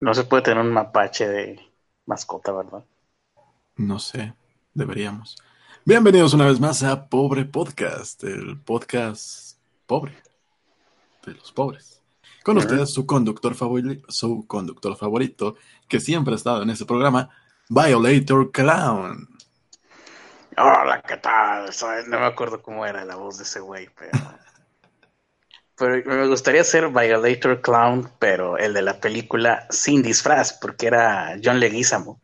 No se puede tener un mapache de mascota, ¿verdad? No sé, deberíamos. Bienvenidos una vez más a Pobre Podcast, el podcast pobre de los pobres. Con ustedes su conductor favorito, su conductor favorito, que siempre ha estado en este programa, Violator Clown. Hola, ¿qué tal? No me acuerdo cómo era la voz de ese güey, pero... pero me gustaría ser Violator Clown, pero el de la película sin disfraz, porque era John Leguizamo.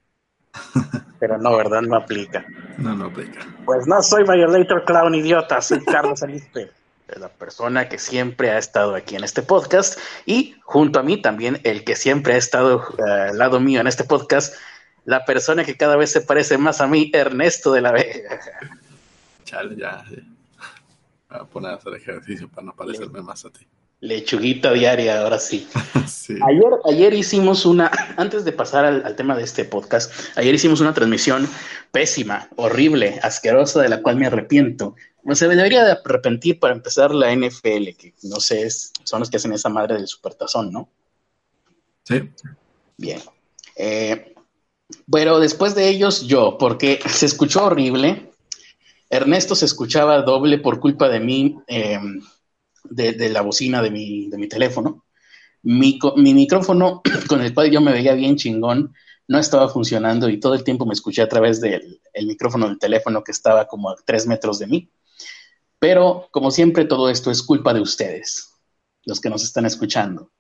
Pero no, ¿verdad? No aplica. No, no aplica. Pues no soy Violator Clown idiota, soy Carlos Alispe, la persona que siempre ha estado aquí en este podcast y junto a mí también el que siempre ha estado eh, al lado mío en este podcast, la persona que cada vez se parece más a mí, Ernesto de la Vega. Chale, ya. Voy a poner a hacer ejercicio para no parecerme más a ti. Lechuguita diaria, ahora sí. Ayer, ayer hicimos una, antes de pasar al, tema de este podcast, ayer hicimos una transmisión pésima, horrible, asquerosa, de la cual me arrepiento. No se debería de arrepentir para empezar la NFL, que no sé, son los que hacen esa madre del supertazón, ¿no? Sí. Bien. Eh, bueno, después de ellos, yo, porque se escuchó horrible. Ernesto se escuchaba doble por culpa de mí. Eh, de, la bocina de mi, teléfono. Mi, mi, micrófono, con el cual yo me veía bien chingón, no estaba funcionando y todo el tiempo me escuché a través del el micrófono del teléfono que estaba como a tres metros de mí. Pero, como siempre, todo esto es culpa de ustedes, los que nos están escuchando,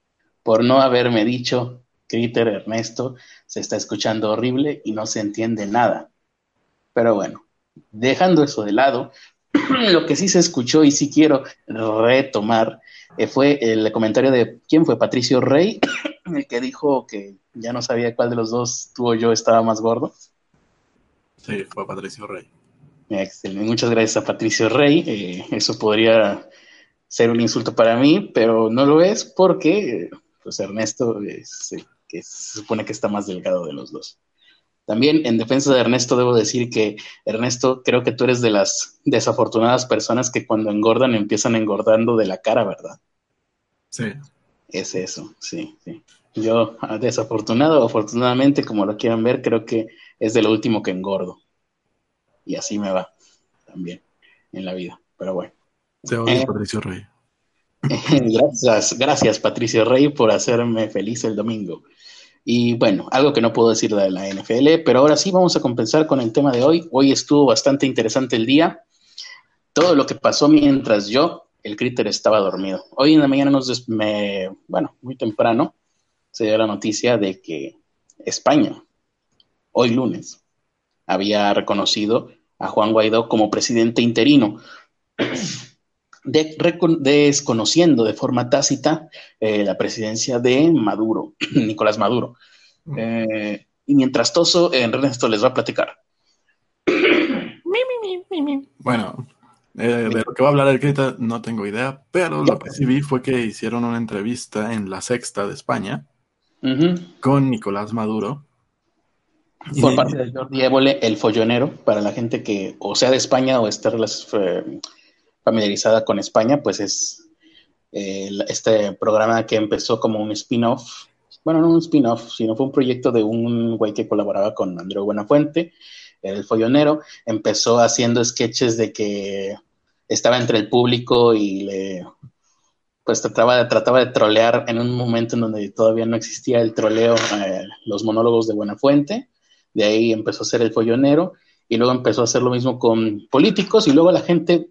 por no haberme dicho, Critter, Ernesto, se está escuchando horrible y no se entiende nada. Pero bueno, dejando eso de lado, lo que sí se escuchó y sí quiero retomar eh, fue el comentario de quién fue Patricio Rey, el que dijo que ya no sabía cuál de los dos tú o yo estaba más gordo. Sí, fue Patricio Rey. Excelente. Muchas gracias a Patricio Rey. Eh, eso podría ser un insulto para mí, pero no lo es porque pues Ernesto es, que se supone que está más delgado de los dos. También en defensa de Ernesto debo decir que, Ernesto, creo que tú eres de las desafortunadas personas que cuando engordan empiezan engordando de la cara, ¿verdad? Sí. Es eso, sí, sí. Yo, ah, desafortunado o afortunadamente, como lo quieran ver, creo que es de lo último que engordo. Y así me va también en la vida. Pero bueno. Te odio, eh, Patricio Rey. gracias, gracias, Patricio Rey, por hacerme feliz el domingo. Y bueno, algo que no puedo decir de la NFL, pero ahora sí vamos a compensar con el tema de hoy. Hoy estuvo bastante interesante el día. Todo lo que pasó mientras yo, el críter, estaba dormido. Hoy en la mañana nos me, bueno, muy temprano, se dio la noticia de que España, hoy lunes, había reconocido a Juan Guaidó como presidente interino desconociendo de forma tácita eh, la presidencia de Maduro, Nicolás Maduro. Eh, y mientras Toso, Ernesto les va a platicar. Bueno, eh, de lo que va a hablar el crítico no tengo idea, pero lo que sí vi fue que hicieron una entrevista en La Sexta de España con Nicolás Maduro. Por parte de Jordi Évole, el follonero, para la gente que o sea de España o esté familiarizada con España, pues es eh, este programa que empezó como un spin-off, bueno, no un spin-off, sino fue un proyecto de un güey que colaboraba con Andreu Buenafuente, el follonero, empezó haciendo sketches de que estaba entre el público y le pues trataba de, trataba de trolear en un momento en donde todavía no existía el troleo, eh, los monólogos de Buenafuente, de ahí empezó a ser el follonero y luego empezó a hacer lo mismo con políticos y luego la gente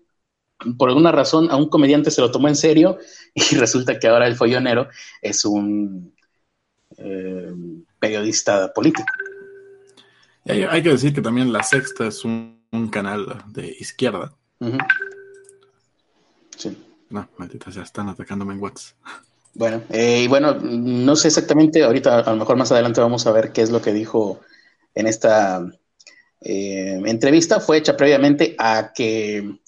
por alguna razón a un comediante se lo tomó en serio y resulta que ahora el follonero es un eh, periodista político. Hay, que decir que también La Sexta es un, canal de izquierda. Sí. No, maldita sea, están atacándome en WhatsApp. Bueno, eh, y bueno, no sé exactamente, ahorita a lo mejor más adelante vamos a ver qué es lo que dijo en esta eh, entrevista. Fue hecha previamente a que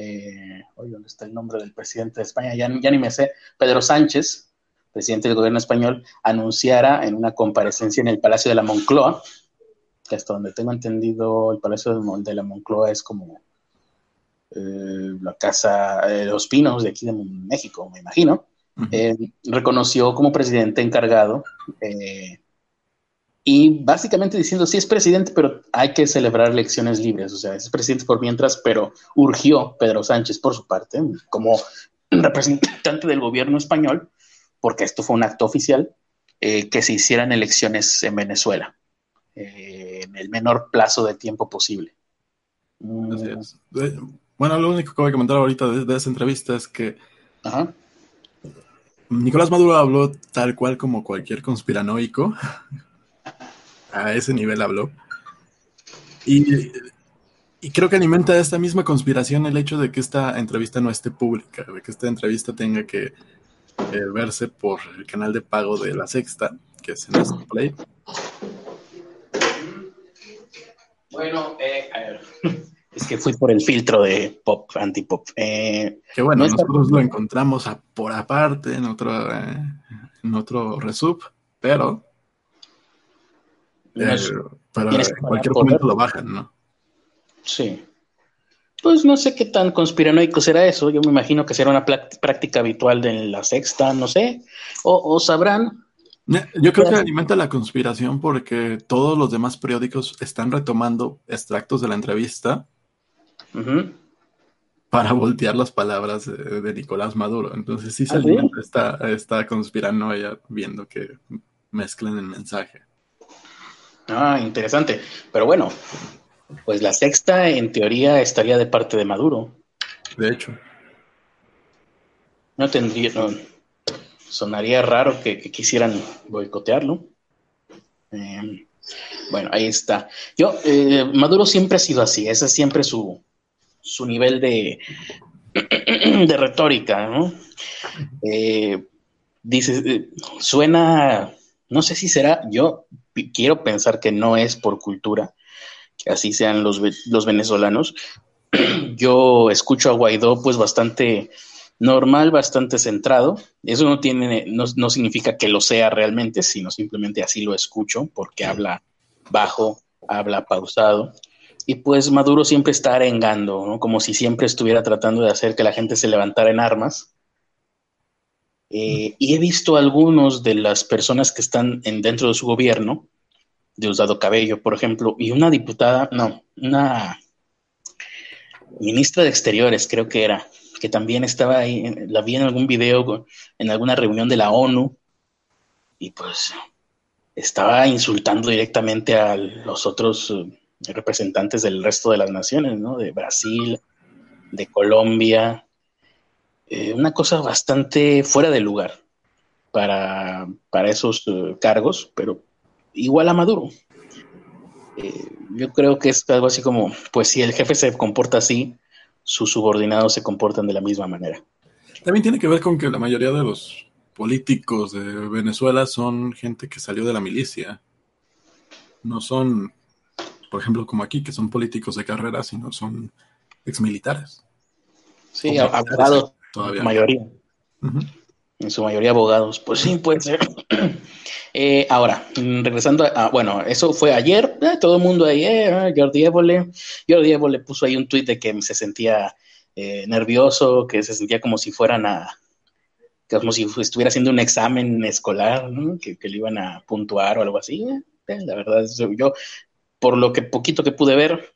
eh, ¿dónde está el nombre del presidente de España? Ya, ni me sé, Pedro Sánchez, presidente del gobierno español, anunciara en una comparecencia en el Palacio de la Moncloa, que hasta donde tengo entendido, el Palacio de la Moncloa es como eh, la casa de los pinos de aquí de México, me imagino. eh, reconoció como presidente encargado eh, y básicamente diciendo, sí es presidente, pero hay que celebrar elecciones libres, o sea, es presidente por mientras, pero urgió Pedro Sánchez por su parte, como representante del gobierno español, porque esto fue un acto oficial, eh, que se hicieran elecciones en Venezuela en el menor plazo de tiempo posible. Bueno, lo único que voy a comentar ahorita de, esa entrevista es que Nicolás Maduro habló tal cual como cualquier conspiranoico. A ese nivel habló. Y, creo que alimenta esta misma conspiración el hecho de que esta entrevista no esté pública, de que esta entrevista tenga que eh, verse por el canal de pago de La Sexta, que es en Play. Bueno, eh, a ver. Es que fui por el filtro de pop, antipop. Eh, que bueno, nosotros lo encontramos por aparte en otro, eh, en otro resub, pero eh, para cualquier momento lo bajan, ¿no? Sí. Pues no sé qué tan conspiranoico será eso. Yo me imagino que será una práctica habitual de la sexta, no sé. O, sabrán. Yo creo que alimenta la conspiración porque todos los demás periódicos están retomando extractos de la entrevista para voltear las palabras de, Nicolás Maduro. Entonces sí se ¿Ah, está, está conspirando ella viendo que mezclan el mensaje. Ah, interesante. Pero bueno, pues la sexta en teoría estaría de parte de Maduro. De hecho. No tendría, sonaría raro que, quisieran boicotearlo. Em, bueno, ahí está. Yo, eh, Maduro siempre ha sido así, ese es siempre su, su nivel de, de retórica, ¿no? Eh, dice, eh, suena, no sé si será, yo quiero pensar que no es por cultura, que así sean los, los venezolanos. Yo escucho a Guaidó pues bastante normal, bastante centrado. Eso no tiene, no, no significa que lo sea realmente, sino simplemente así lo escucho, porque habla bajo, habla pausado. Y pues Maduro siempre está arengando, ¿no? como si siempre estuviera tratando de hacer que la gente se levantara en armas. Eh, y he visto algunos de las personas que están en, dentro de su gobierno, Diosdado Cabello, por ejemplo, y una diputada, no, una ministra de Exteriores, creo que era, que también estaba ahí, la vi en algún video, en alguna reunión de la ONU, y pues estaba insultando directamente a los otros eh, representantes del resto de las naciones, ¿no? De Brasil, de Colombia. Eh, una cosa bastante fuera de lugar para, para esos eh, cargos, pero igual a Maduro. Eh, yo creo que es algo así como, pues si el jefe se comporta así, sus subordinados se comportan de la misma manera. También tiene que ver con que la mayoría de los políticos de Venezuela son gente que salió de la milicia. No son por ejemplo, como aquí, que son políticos de carrera, sino son exmilitares. Sí, abogados, todavía. mayoría. En su mayoría abogados. Pues sí, puede ser. Eh, ahora, regresando a, bueno, eso fue ayer, eh, todo el mundo ahí, eh, Jordi Évole, Jordi Évole puso ahí un tuit de que se sentía nervioso, que se sentía como si fueran a, como si estuviera haciendo un examen escolar, que, que, le iban a puntuar o algo así. la verdad, yo por lo que poquito que pude ver,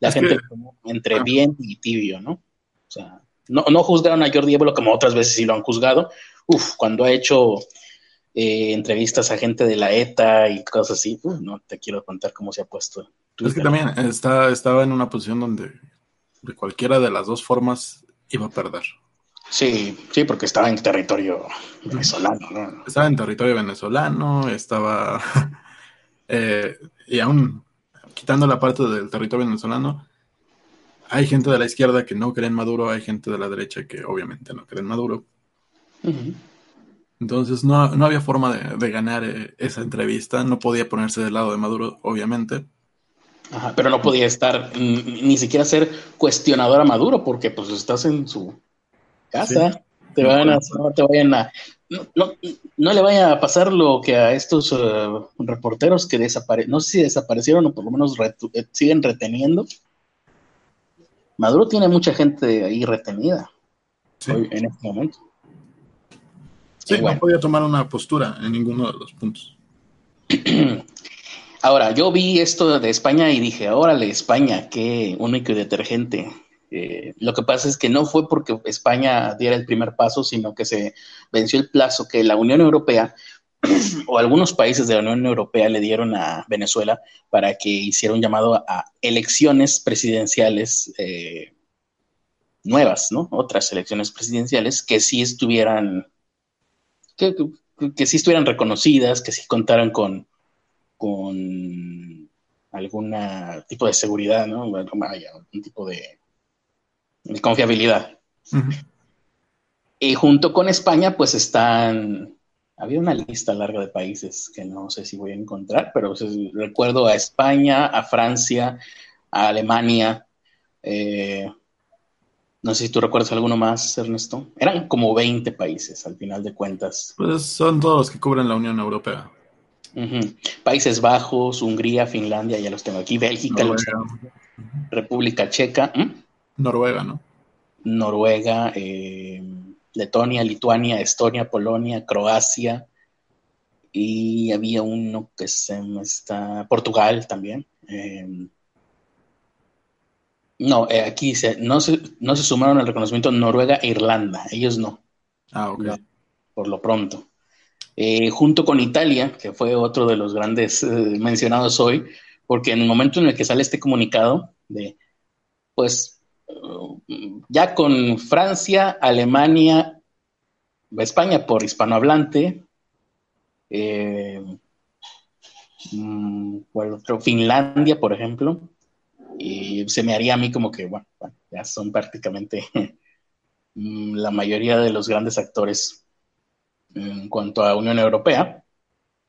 la gente entre ah. bien y tibio, ¿no? O sea, no, no juzgaron a Jordi Évolo como otras veces sí lo han juzgado. Uf, cuando ha hecho eh, entrevistas a gente de la ETA y cosas así, no te quiero contar cómo se ha puesto. Es que también está, estaba en una posición donde de cualquiera de las dos formas iba a perder. Sí, sí, porque estaba en territorio venezolano, ¿no? Estaba en territorio venezolano, estaba... Eh, y aún quitando la parte del territorio venezolano, hay gente de la izquierda que no cree en Maduro, hay gente de la derecha que obviamente no cree en Maduro. Entonces no, había forma de, ganar eh, esa entrevista, no podía ponerse del lado de Maduro, obviamente. pero no podía estar, ni siquiera ser cuestionador a Maduro, porque pues estás en su casa, te, van a, te vayan a no, no, le vaya a pasar lo que a estos eh, reporteros que desaparecieron, no sé si desaparecieron o por lo menos eh, siguen reteniendo. Maduro tiene mucha gente ahí retenida en este momento. Sí, no podía tomar una postura en ninguno de los puntos. Ahora, yo vi esto de España y dije, órale, España, qué único y detergente. Eh, lo que pasa es que no fue porque España diera el primer paso, sino que se venció el plazo que la Unión Europea o algunos países de la Unión Europea le dieron a Venezuela para que hiciera un llamado a elecciones presidenciales eh, nuevas, ¿no? Otras elecciones presidenciales que sí estuvieran que, sí estuvieran reconocidas, que sí contaran con, con algún tipo de seguridad, ¿no? un tipo de, confiabilidad. Y junto con España, pues están, había una lista larga de países que no sé si voy a encontrar, pero recuerdo a España, a Francia, a Alemania, eh, no sé si tú recuerdas alguno más, Ernesto. Eran como 20 países al final de cuentas. Pues son todos los que cubren la Unión Europea. Países Bajos, Hungría, Finlandia, ya los tengo aquí, Bélgica, República Checa. Noruega, ¿no? Noruega, eh, Letonia, Lituania, Estonia, Polonia, Croacia. Y había uno que se me está. Portugal también. Eh, no, eh, aquí dice, no se, no se sumaron al reconocimiento Noruega e Irlanda, ellos no. Ah, ok. por lo pronto. Eh, junto con Italia, que fue otro de los grandes eh, mencionados hoy, porque en el momento en el que sale este comunicado de, pues, ya con Francia, Alemania, España por hispanohablante, mm, Finlandia, por ejemplo, y se me haría a mí como que, bueno, ya son prácticamente mm, la mayoría de los grandes actores en cuanto a Unión Europea.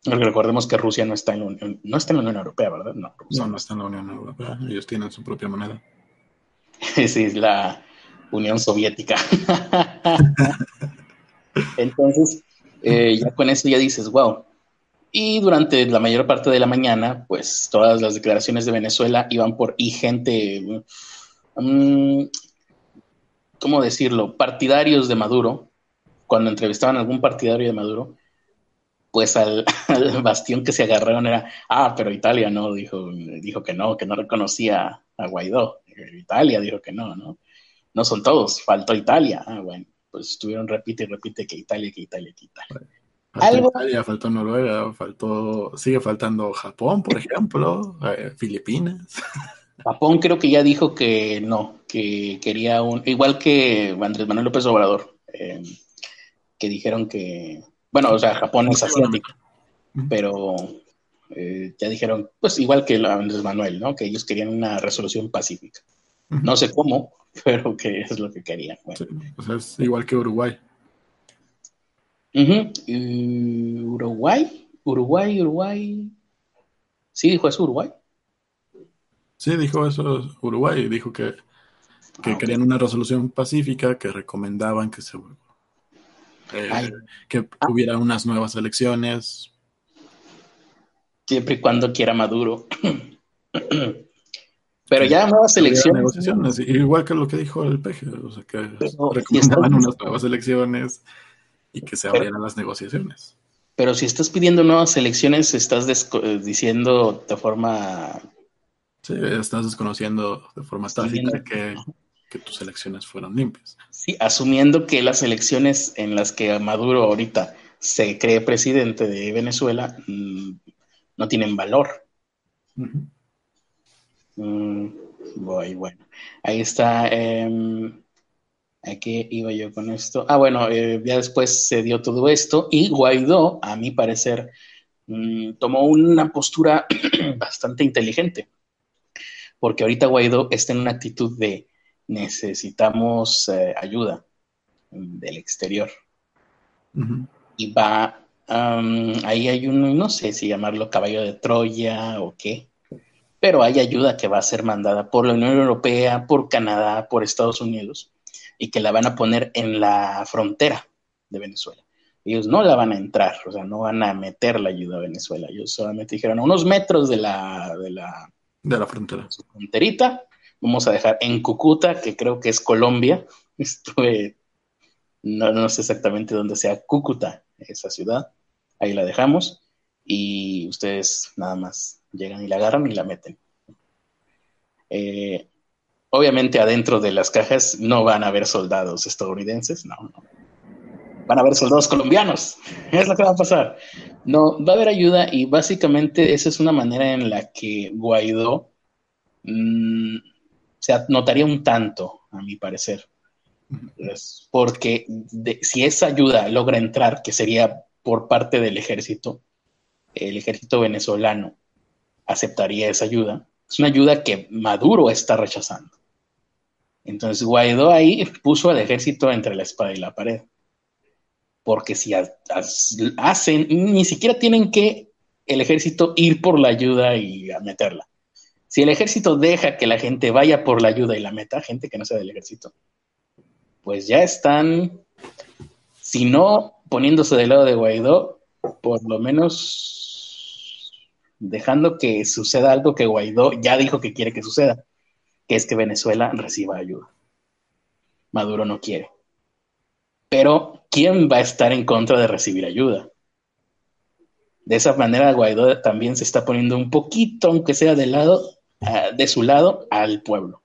Porque recordemos que Rusia no está en la Unión, no está en la Unión Europea, ¿verdad? No, no, está en la Unión Europea. Ellos tienen su propia moneda. sí, es la Unión Soviética. Entonces, eh, ya con eso ya dices, wow, y durante la mayor parte de la mañana, pues todas las declaraciones de Venezuela iban por y gente, mm, ¿cómo decirlo?, partidarios de Maduro, cuando entrevistaban a algún partidario de Maduro, pues al, bastión que se agarraron era, ah, pero Italia no, dijo, dijo que no, que no reconocía a Guaidó. Italia dijo que no, ¿no? No son todos, faltó Italia. Ah, bueno, pues estuvieron repite y repite que Italia, que Italia, que Italia. Faltó Italia, faltó Noruega, faltó, sigue faltando Japón, por ejemplo, eh, Filipinas. Japón creo que ya dijo que no, que quería un, igual que Andrés Manuel López Obrador, eh, que dijeron que, bueno, o sea, Japón es asiático, pero eh, ya dijeron, pues igual que Andrés Manuel, ¿no? Que ellos querían una resolución pacífica. No sé cómo, pero que es lo que querían. o sea, es igual que Uruguay. Uruguay, Uruguay, Uruguay. Sí, dijo eso Uruguay. Sí, dijo eso Uruguay. Dijo que, que ah, querían una resolución pacífica, que recomendaban que se eh, que hubiera unas nuevas elecciones. Siempre y cuando quiera Maduro. Pero ya nuevas elecciones. igual que lo que dijo el PG, o sea, que recomendaban unas nuevas elecciones y que se abrieran las negociaciones. Pero si estás pidiendo nuevas elecciones, estás eh, diciendo de forma... Sí, estás desconociendo de forma tácita que, que, tus elecciones fueron limpias. Sí, asumiendo que las elecciones en las que Maduro ahorita se cree presidente de Venezuela mm, no tienen valor. Mm, bueno, ahí está. Eh, ¿A qué iba yo con esto? Ah, bueno, eh, ya después se dio todo esto y Guaidó, a mi parecer, mm, tomó una postura bastante inteligente, porque ahorita Guaidó está en una actitud de necesitamos eh, ayuda del exterior. Y va, ahí hay un, no sé si llamarlo caballo de Troya o qué, pero hay ayuda que va a ser mandada por la Unión Europea, por Canadá, por Estados Unidos y que la van a poner en la frontera de Venezuela. Ellos no la van a entrar, o sea, no van a meter la ayuda a Venezuela. Ellos solamente dijeron a unos metros de la, de la, de la frontera. Su fronterita. Vamos a dejar en Cúcuta, que creo que es Colombia. Estuve No, no sé exactamente dónde sea Cúcuta, esa ciudad. Ahí la dejamos y ustedes nada más llegan y la agarran y la meten. Eh, obviamente adentro de las cajas no van a haber soldados estadounidenses, no, no. Van a haber soldados colombianos, es lo que va a pasar. No, va a haber ayuda y básicamente esa es una manera en la que Guaidó mm, se notaría un tanto, a mi parecer. porque si esa ayuda logra entrar, que sería por parte del ejército, el ejército venezolano aceptaría esa ayuda. Es una ayuda que Maduro está rechazando. Entonces Guaidó ahí puso al ejército entre la espada y la pared. Porque si hacen, ni siquiera tienen que el ejército ir por la ayuda y a meterla. Si el ejército deja que la gente vaya por la ayuda y la meta, gente que no sea del ejército, pues ya están, si no poniéndose del lado de Guaidó, por lo menos dejando que suceda algo que Guaidó ya dijo que quiere que suceda, que es que Venezuela reciba ayuda. Maduro no quiere. Pero, ¿quién va a estar en contra de recibir ayuda? De esa manera, Guaidó también se está poniendo un poquito, aunque sea de lado, ah, de su lado, al pueblo.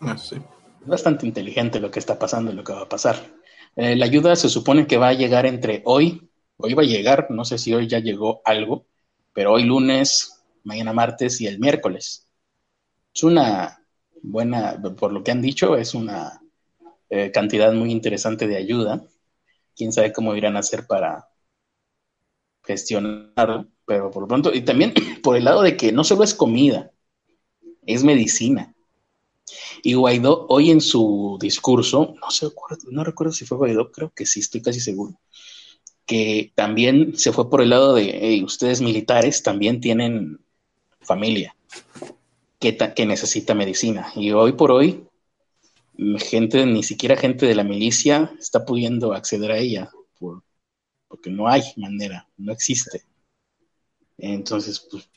Ah, sí. Bastante inteligente lo que está pasando y lo que va a pasar. Eh, la ayuda se supone que va a llegar entre hoy, hoy va a llegar, no sé si hoy ya llegó algo, pero hoy lunes, mañana martes y el miércoles. Es una buena, por lo que han dicho, es una eh, cantidad muy interesante de ayuda. Quién sabe cómo irán a hacer para gestionar, pero por lo pronto, y también por el lado de que no solo es comida, es medicina. Y Guaidó hoy en su discurso, no sé, no recuerdo si fue Guaidó, creo que sí, estoy casi seguro, que también se fue por el lado de ustedes militares también tienen familia que, que, necesita medicina. Y hoy por hoy, gente, ni siquiera gente de la milicia está pudiendo acceder a ella, porque no hay manera, no existe. Entonces, pues,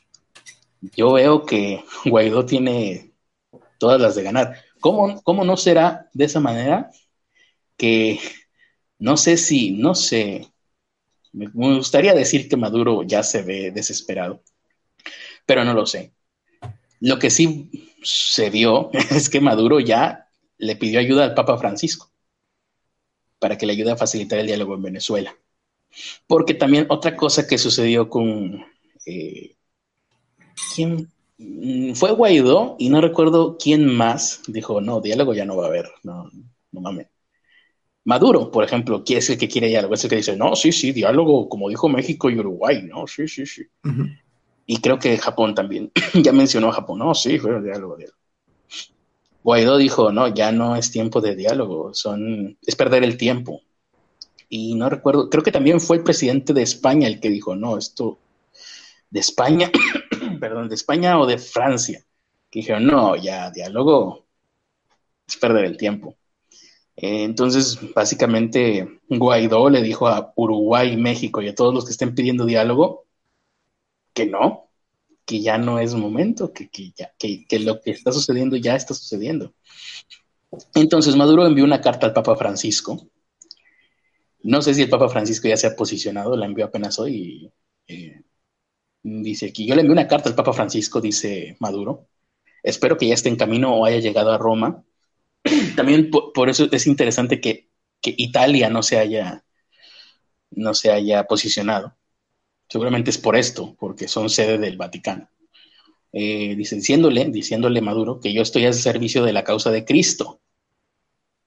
yo veo que Guaidó tiene todas las de ganar. ¿Cómo, ¿Cómo no será de esa manera? Que no sé si, no sé, me, gustaría decir que Maduro ya se ve desesperado, pero no lo sé. Lo que sí se vio es que Maduro ya le pidió ayuda al Papa Francisco para que le ayude a facilitar el diálogo en Venezuela. Porque también otra cosa que sucedió con... Eh, ¿Quién fue Guaidó y no recuerdo quién más dijo, no, diálogo ya no va a haber, no, no mames. Maduro, por ejemplo, ¿quién es el que quiere diálogo? Es el que dice, no, sí, sí, diálogo, como dijo México y Uruguay, no, sí, sí, sí. Y creo que Japón también, ya mencionó a Japón, no, sí, fue diálogo, diálogo. Guaidó dijo, no, ya no es tiempo de diálogo, son, es perder el tiempo. Y no recuerdo, creo que también fue el presidente de España el que dijo, no, esto de España perdón, de España o de Francia, que dijeron, no, ya diálogo es perder el tiempo. Eh, entonces, básicamente, Guaidó le dijo a Uruguay, México y a todos los que estén pidiendo diálogo que no, que ya no es momento, que, ya, que, lo que está sucediendo ya está sucediendo. Entonces, Maduro envió una carta al Papa Francisco. No sé si el Papa Francisco ya se ha posicionado, la envió apenas hoy. Eh, Dice aquí, yo le envié una carta al Papa Francisco, dice Maduro. Espero que ya esté en camino o haya llegado a Roma. También por, eso es interesante que, Italia no se haya no se haya posicionado. Seguramente es por esto, porque son sede del Vaticano. Eh, diciéndole, diciéndole Maduro que yo estoy al servicio de la causa de Cristo.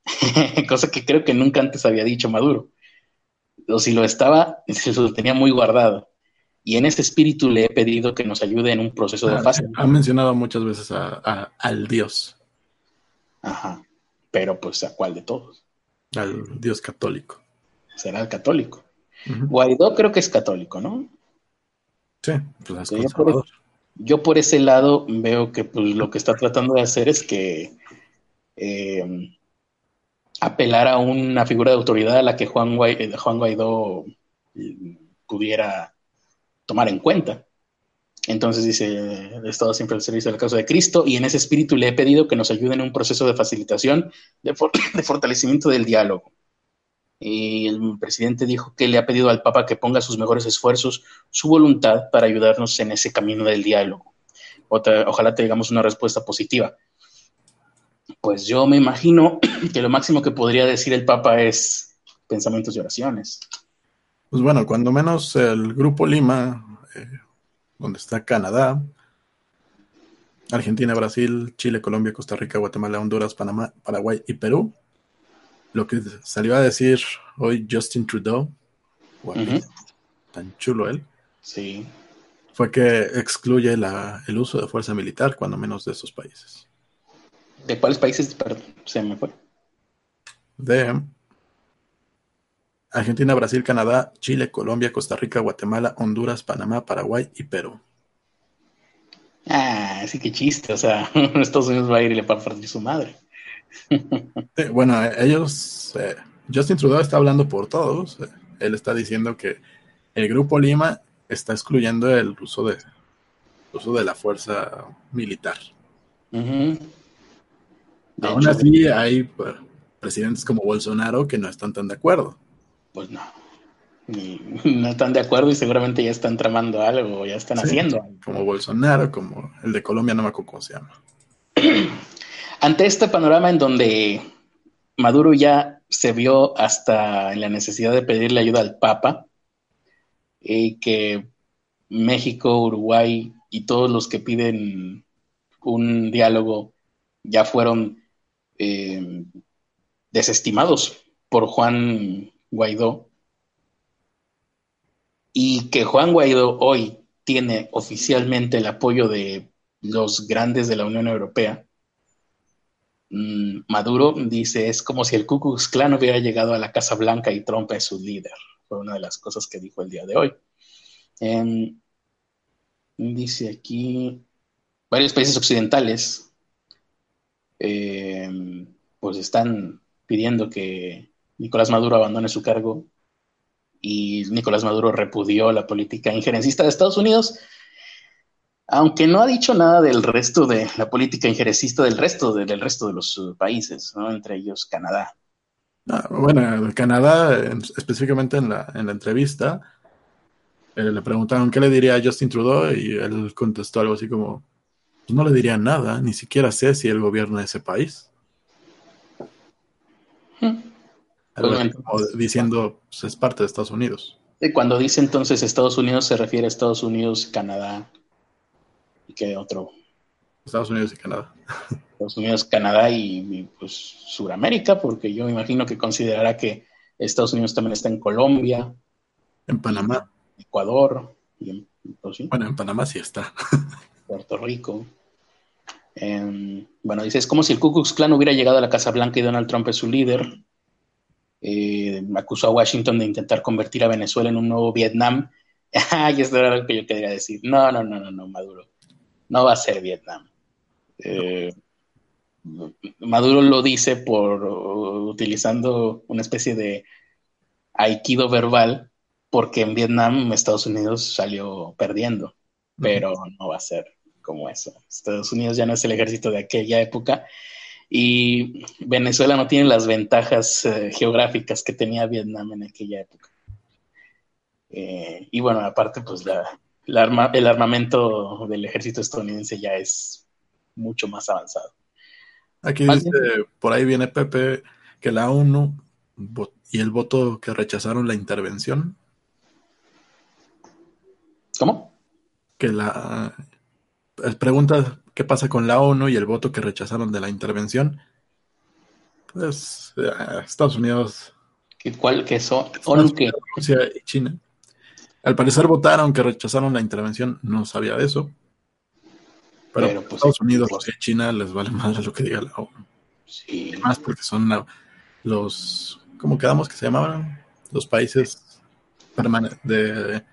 Cosa que creo que nunca antes había dicho Maduro. O si lo estaba, se lo tenía muy guardado. Y en ese espíritu le he pedido que nos ayude en un proceso de fase. Ha mencionado muchas veces a, al Dios. Ajá. Pero pues a cuál de todos? Al Dios católico. Será el católico. Guaidó creo que es católico, ¿no? Sí, pues es yo, por, yo, por, ese lado veo que pues, lo que está tratando de hacer es que eh, apelar a una figura de autoridad a la que Juan, Juan Guaidó pudiera tomar en cuenta. Entonces dice, he estado siempre al servicio de la causa de Cristo y en ese espíritu le he pedido que nos ayuden en un proceso de facilitación, de, fortalecimiento del diálogo. Y el presidente dijo que le ha pedido al Papa que ponga sus mejores esfuerzos, su voluntad para ayudarnos en ese camino del diálogo. ojalá tengamos una respuesta positiva. Pues yo me imagino que lo máximo que podría decir el Papa es pensamientos y oraciones. Pues bueno, cuando menos el Grupo Lima, eh, donde está Canadá, Argentina, Brasil, Chile, Colombia, Costa Rica, Guatemala, Honduras, Panamá, Paraguay y Perú, lo que salió a decir hoy Justin Trudeau, tan chulo él, sí. fue que excluye el uso de fuerza militar, cuando menos de esos países. ¿De cuáles países? Perdón, se me fue. De Argentina, Brasil, Canadá, Chile, Colombia, Costa Rica, Guatemala, Honduras, Panamá, Paraguay y Perú. Ah, sí que chiste, o sea, Estados Unidos va a ir y le va a partir su madre. bueno, ellos, eh, Justin Trudeau está hablando por todos. él está diciendo que el Grupo Lima está excluyendo el uso de, uso de la fuerza militar. Aún así, hay pues, presidentes como Bolsonaro que no están tan de acuerdo. Pues no. no están de acuerdo y seguramente ya están tramando algo, ya están haciendo Como Bolsonaro, como el de Colombia, no me acuerdo cómo se llama. Ante este panorama en donde Maduro ya se vio hasta en la necesidad de pedirle ayuda al Papa, y que México, Uruguay y todos los que piden un diálogo ya fueron eh, desestimados por Juan Guaidó, y que Juan Guaidó hoy tiene oficialmente el apoyo de los grandes de la Unión Europea, mm, Maduro dice, es como si el Ku Klux Klan hubiera llegado a la Casa Blanca y Trump es su líder. Fue una de las cosas que dijo el día de hoy. Em, dice aquí, varios países occidentales em, pues están pidiendo que Nicolás Maduro abandone su cargo y Nicolás Maduro repudió la política injerencista de Estados Unidos, aunque no ha dicho nada del resto de la política injerencista del resto de, del resto de los uh, países, ¿no? entre ellos Canadá. Ah, bueno, Canadá, específicamente en la, en la entrevista, eh, le preguntaron qué le diría a Justin Trudeau y él contestó algo así como, pues no le diría nada, ni siquiera sé si él gobierna ese país. Hmm diciendo, pues, es parte de Estados Unidos. Cuando dice entonces Estados Unidos, se refiere a Estados Unidos, Canadá y qué otro. Estados Unidos y Canadá. Estados Unidos, Canadá y, pues Suramérica, porque yo me imagino que considerará que Estados Unidos también está en Colombia. En Panamá. Ecuador. Pues, bueno, en Panamá sí está. Puerto Rico. bueno, dice, es como si el Ku Klux Klan hubiera llegado a la Casa Blanca y Donald Trump es su líder eh, acusó a Washington de intentar convertir a Venezuela en un nuevo Vietnam. Ay, esto era lo que yo quería decir. No, no, no, no, no, Maduro. No va a ser Vietnam. Eh, Maduro lo dice por utilizando una especie de aikido verbal, porque en Vietnam Estados Unidos salió perdiendo, pero no va a ser como eso. Estados Unidos ya no es el ejército de aquella época y Venezuela no tiene las ventajas eh, geográficas que tenía Vietnam en aquella época. Eh, y bueno, aparte, pues el armamento del ejército estadounidense ya es mucho más avanzado. Aquí dice, por ahí viene Pepe, que la ONU y el voto que rechazaron la intervención. ¿Cómo? Que la... Pregunta ¿Qué pasa con la ONU y el voto que rechazaron de la intervención? Pues eh, Estados Unidos. ¿Cuál que son? ¿ONU qué? Rusia y China. Al parecer votaron que rechazaron la intervención, no sabía de eso. Pero, pues, Estados Unidos, Rusia y China les vale más lo que diga la ONU. Sí. Más porque son los, ¿cómo quedamos que se llamaban? Los países de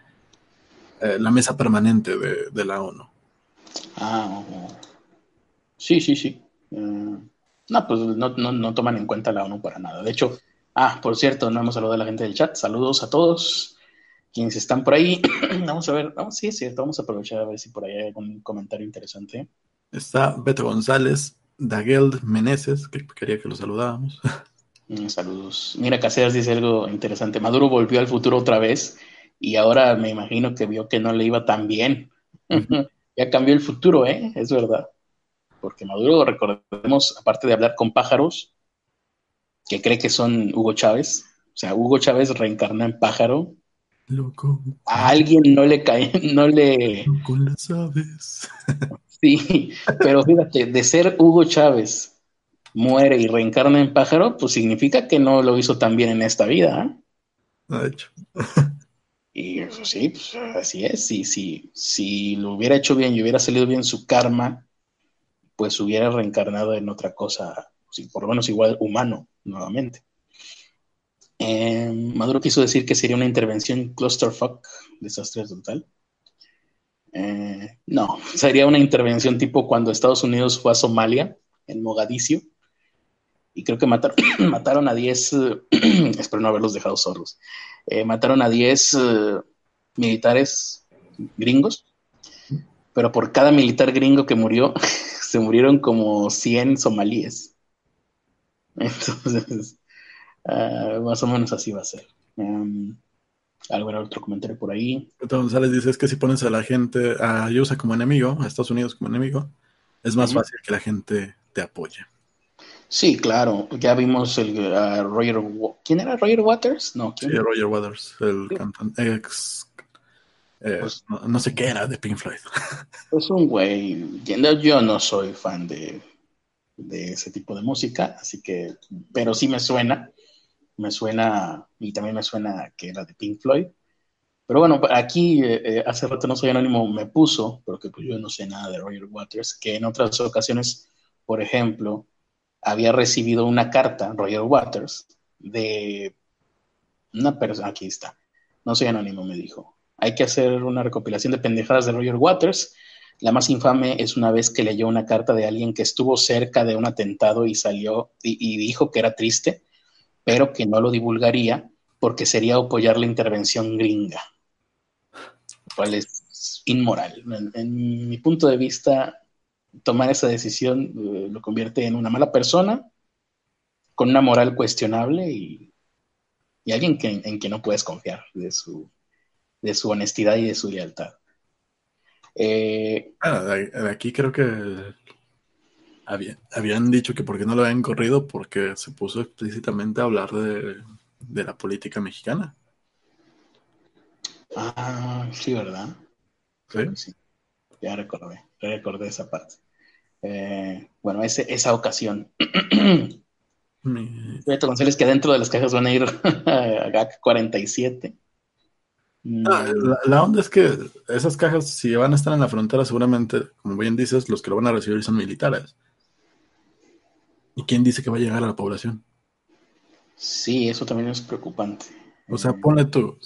eh, la mesa permanente de la ONU. Ah, sí, sí, sí. Mm, no, pues no, toman en cuenta la ONU para nada. De hecho, ah, por cierto, no hemos saludado a la gente del chat. Saludos a todos quienes están por ahí. vamos a ver, vamos, sí, es cierto, vamos a aprovechar a ver si por ahí hay algún comentario interesante. Está Beto González, Dageld Meneses, que quería que lo saludáramos. Mm, Saludos. Mira, Caseras dice algo interesante. Maduro volvió al futuro otra vez y ahora me imagino que vio que no le iba tan bien. ya cambió el futuro, ¿eh? Es verdad. Porque Maduro, recordemos, aparte de hablar con pájaros, que cree que son Hugo Chávez, o sea, Hugo Chávez reencarna en pájaro. Loco. A alguien no le cae, no le... Con las aves. Sí, pero fíjate, de ser Hugo Chávez muere y reencarna en pájaro, pues significa que no lo hizo tan bien en esta vida. ¿eh? Y eso sí, pues así es. Si, si, si lo hubiera hecho bien y hubiera salido bien su karma, pues hubiera reencarnado en otra cosa, sí, por lo menos igual humano, nuevamente. Eh, Maduro quiso decir que sería una intervención clusterfuck, desastre total. Eh, no, sería una intervención tipo cuando Estados Unidos fue a Somalia, en Mogadiscio, y creo que mataron, mataron a 10, espero no haberlos dejado sordos, eh, mataron a 10 uh, militares gringos, pero por cada militar gringo que murió, se murieron como 100 somalíes. Entonces, uh, más o menos así va a ser. Um, algo era otro comentario por ahí. González dice es que si pones a la gente, a USA como enemigo, a Estados Unidos como enemigo, es más uh -huh. fácil que la gente te apoye. Sí, claro. Ya vimos el uh, Roger. ¿Quién era Roger Waters? No, ¿quién? Sí, Roger Waters, el sí. cantante ex. Eh, pues, no, no, sé qué era de Pink Floyd. Es un güey. Yo no soy fan de, de ese tipo de música, así que. Pero sí me suena. Me suena. Y también me suena que era de Pink Floyd. Pero bueno, aquí eh, hace rato no soy anónimo, me puso, porque pues yo no sé nada de Roger Waters, que en otras ocasiones, por ejemplo, había recibido una carta, Roger Waters, de una persona, aquí está, no soy anónimo, me dijo, hay que hacer una recopilación de pendejadas de Roger Waters. La más infame es una vez que leyó una carta de alguien que estuvo cerca de un atentado y salió y, dijo que era triste, pero que no lo divulgaría porque sería apoyar la intervención gringa, lo cual es inmoral. En mi punto de vista, tomar esa decisión eh, lo convierte en una mala persona, con una moral cuestionable y, y alguien que, en que no puedes confiar de su, de su honestidad y de su lealtad. Eh, ah, de, aquí creo que había, habían dicho que porque no lo habían corrido porque se puso explícitamente a hablar de, de la política mexicana. Ah, sí, ¿verdad? Sí. sí. Ya recordé, recordé esa parte. Eh, bueno, ese, esa ocasión. Beto González, que dentro de las cajas van a ir a GAC 47. Ah, la, la, onda es que esas cajas, si van a estar en la frontera, seguramente, como bien dices, los que lo van a recibir son militares. ¿Y quién dice que va a llegar a la población? Sí, eso también es preocupante. O sea, ponle tú.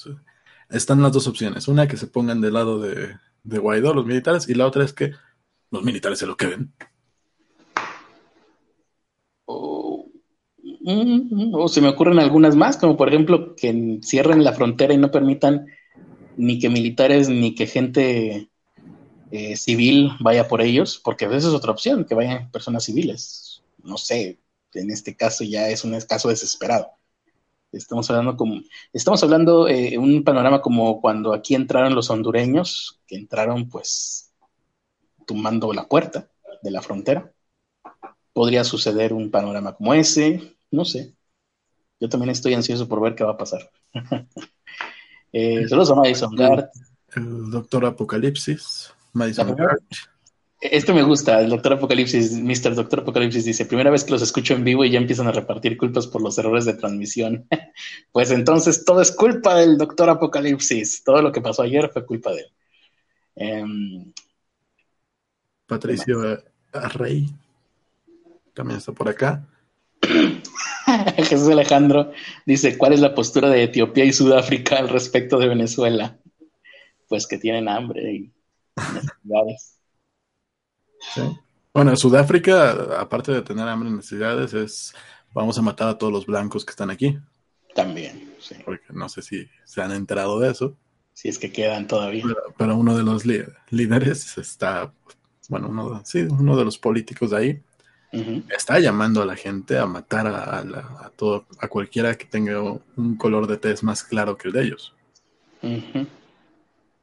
Están las dos opciones. Una, que se pongan del lado de, de Guaidó, los militares, y la otra es que los militares se lo queden. O, se me ocurren algunas más, como por ejemplo que cierren la frontera y no permitan ni que militares ni que gente eh, civil vaya por ellos, porque esa es otra opción, que vayan personas civiles. No sé, en este caso ya es un caso desesperado. Estamos hablando como, estamos hablando eh, un panorama como cuando aquí entraron los hondureños, que entraron pues tumbando la puerta de la frontera. Podría suceder un panorama como ese, no sé. Yo también estoy ansioso por ver qué va a pasar. eh, saludos a Madison Gart. El doctor Apocalipsis, Madison Gart. Este me gusta, el Doctor Apocalipsis, Mr. Doctor Apocalipsis dice, primera vez que los escucho en vivo y ya empiezan a repartir culpas por los errores de transmisión. pues entonces todo es culpa del Doctor Apocalipsis. Todo lo que pasó ayer fue culpa de él. Um, Patricio Arrey también está por acá. Jesús Alejandro dice, ¿cuál es la postura de Etiopía y Sudáfrica al respecto de Venezuela? Pues que tienen hambre y necesidades. Sí. Bueno, Sudáfrica, aparte de tener hambre y necesidades, es vamos a matar a todos los blancos que están aquí. También, sí. Porque no sé si se han enterado de eso. Si es que quedan todavía. Pero, pero uno de los líderes está, bueno, uno, sí, uno de los políticos de ahí está llamando a la gente a matar a, todo, a cualquiera que tenga un color de tez más claro que el de ellos.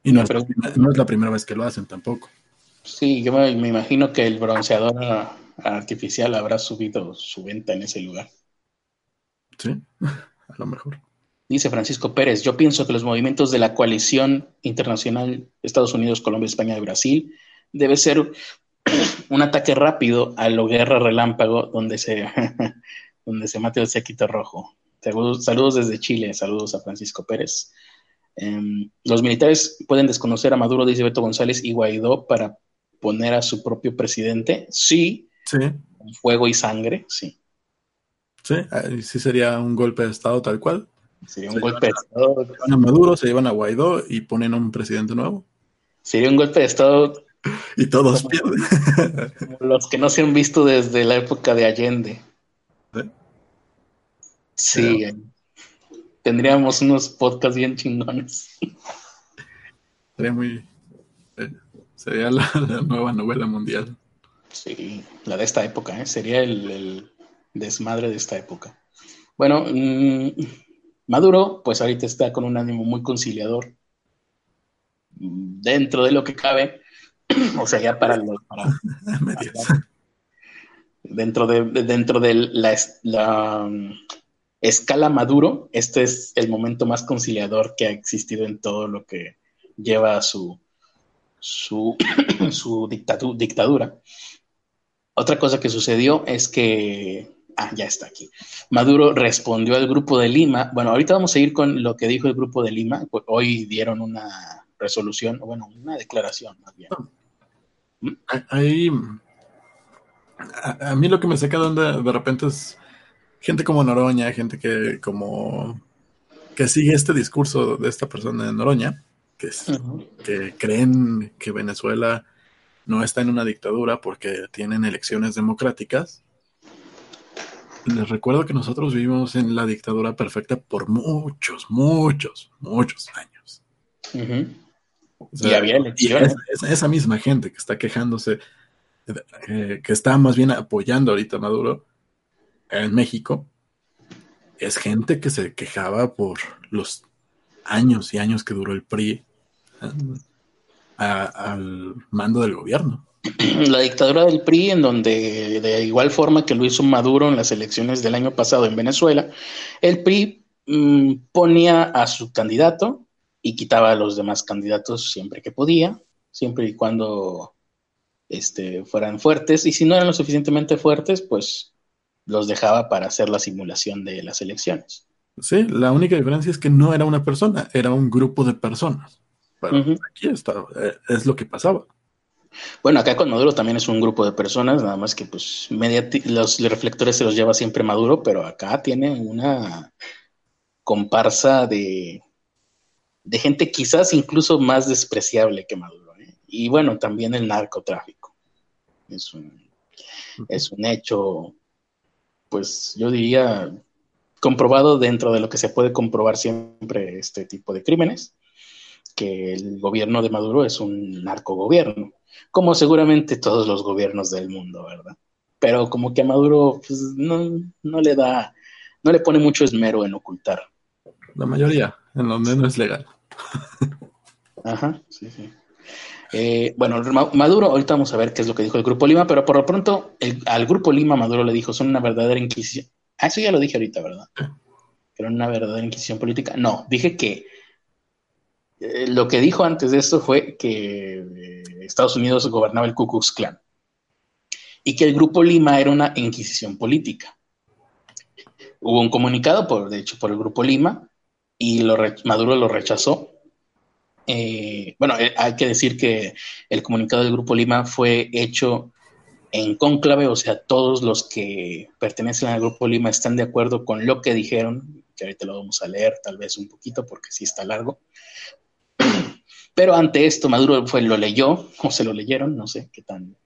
Y no, es, la primera vez que lo hacen tampoco. Sí, yo me, imagino que el bronceador artificial habrá subido su venta en ese lugar. Sí, a lo mejor. Dice Francisco Pérez, yo pienso que los movimientos de la coalición internacional Estados Unidos, Colombia, España y Brasil debe ser un ataque rápido a la guerra relámpago donde se, donde se mate el séquito rojo. Saludos, desde Chile, saludos a Francisco Pérez. Em, los militares pueden desconocer a Maduro, dice Beto González, y Guaidó para poner a su propio presidente. Sí, sí. Con fuego y sangre, sí. Sí, sí sería un golpe de Estado tal cual. Sería un golpe de Estado. Se llevan a Maduro, se llevan a Guaidó y ponen a un presidente nuevo. Sería un golpe de Estado. y todos pierden. los que no se han visto desde la época de Allende. Sí. Tendríamos unos podcasts bien chingones. Sería muy. Eh, sería la, nueva novela mundial. Sí, la de esta época, ¿eh? Sería el, desmadre de esta época. Bueno, mm, Maduro, pues ahorita está con un ánimo muy conciliador. Dentro de lo que cabe, o sea, ya para, los, dentro de dentro de la, la um, escala Maduro, este es el momento más conciliador que ha existido en todo lo que lleva a su su, su dictadura. Otra cosa que sucedió es que Ah, ya está aquí. Maduro respondió al grupo de Lima. Bueno, ahorita vamos a ir con lo que dijo el grupo de Lima. Hoy dieron una resolución, bueno, una declaración más bien. Ahí, a, mí lo que me saca de, de repente es gente como Noroña, gente que como que sigue este discurso de esta persona de Noroña, que, que creen que Venezuela no está en una dictadura porque tienen elecciones democráticas. Les recuerdo que nosotros vivimos en la dictadura perfecta por muchos, muchos, muchos años. Y había elecciones. esa misma gente que está quejándose, eh, que está más bien apoyando ahorita a Maduro en México, es gente que se quejaba por los años y años que duró el PRI eh, al mando del gobierno. la dictadura del PRI, en donde de igual forma que lo hizo Maduro en las elecciones del año pasado en Venezuela, el PRI mm, ponía a su candidato y quitaba a los demás candidatos siempre que podía, siempre y cuando este, fueran fuertes, y si no eran lo suficientemente fuertes, pues los dejaba para hacer la simulación de las elecciones. Sí, la única diferencia es que no era una persona, era un grupo de personas. aquí está, eh, es lo que pasaba. Bueno, acá con Maduro también es un grupo de personas, nada más que pues los reflectores se los lleva siempre Maduro, pero acá tiene una comparsa de, de gente quizás incluso más despreciable que Maduro. ¿eh? Y bueno, también el narcotráfico. Es un, es un hecho, pues yo diría, comprobado dentro de lo que se puede comprobar siempre este tipo de crímenes, que el gobierno de Maduro es un narcogobierno como seguramente todos los gobiernos del mundo, ¿verdad? Pero como que a Maduro pues, no, no le da, no le pone mucho esmero en ocultar. La mayoría, en donde no es legal. Ajá, sí, sí. Eh, bueno, Maduro, ahorita vamos a ver qué es lo que dijo el Grupo Lima, pero por lo pronto al Grupo Lima Maduro le dijo, son una verdadera inquisición. Ah, eso ya lo dije ahorita, ¿verdad? Pero una verdadera inquisición política. No, dije que eh, lo que dijo antes de esto fue que eh, Estados Unidos gobernaba el Ku Klux Klan y que el Grupo Lima era una inquisición política. Hubo un comunicado, por, de hecho, por el Grupo Lima y Maduro lo rechazó. Eh, bueno, hay que decir que el comunicado del Grupo Lima fue hecho en conclave, o sea, todos los que pertenecen al Grupo Lima están de acuerdo con lo que dijeron, que ahorita lo vamos a leer tal vez un poquito porque sí está largo. Pero ante esto, Maduro fue, lo leyó, o se lo leyeron, no sé qué tan,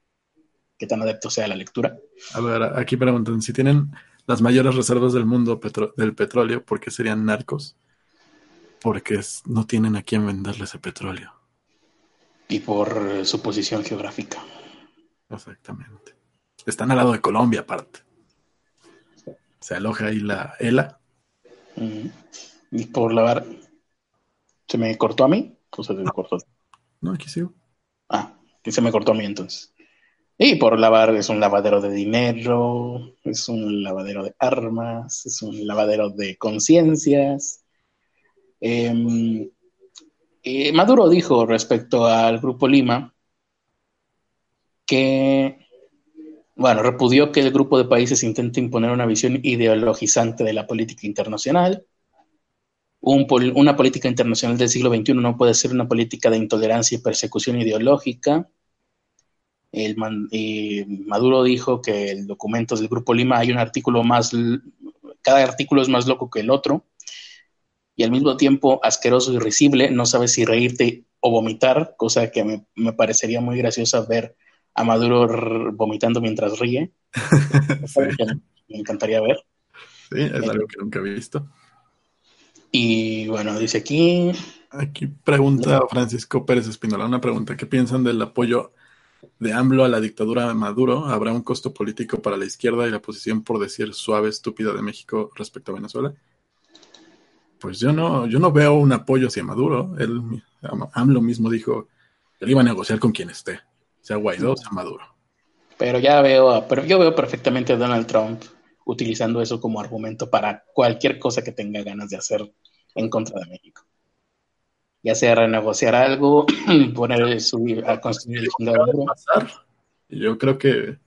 qué tan adepto sea la lectura. A ver, aquí preguntan, si tienen las mayores reservas del mundo del petróleo, ¿por qué serían narcos? Porque no tienen a quién venderle ese petróleo. Y por su posición geográfica. Exactamente. Están al lado de Colombia, aparte. Se aloja ahí la ELA. Y por lavar. ¿Se me cortó a mí? ¿O se me cortó? No, aquí sigo. Ah, que se me cortó a mí entonces. Y por lavar es un lavadero de dinero, es un lavadero de armas, es un lavadero de conciencias. Em, Maduro dijo respecto al Grupo Lima que, bueno, repudió que el grupo de países intente imponer una visión ideologizante de la política internacional. una política internacional del siglo XXI no puede ser una política de intolerancia y persecución ideológica el Maduro dijo que el documento del Grupo Lima hay un artículo más, cada artículo es más loco que el otro, y al mismo tiempo asqueroso y risible, no sabes si reírte o vomitar, cosa que me, parecería muy graciosa ver a Maduro vomitando mientras ríe. Me encantaría ver. Sí, es algo que nunca he visto. Y bueno, dice aquí. Aquí pregunta Francisco Pérez Espinola, una pregunta. ¿Qué piensan del apoyo de AMLO a la dictadura de Maduro, ¿habrá un costo político para la izquierda y la posición, por decir suave, estúpida de México respecto a Venezuela? Pues yo no, yo no veo un apoyo hacia Maduro. Él, AMLO mismo dijo que él iba a negociar con quien esté, sea Guaidó, sea Maduro. Pero ya veo, pero yo veo perfectamente a Donald Trump utilizando eso como argumento para cualquier cosa que tenga ganas de hacer en contra de México ya sea renegociar algo, poner subir a construir el Yo creo que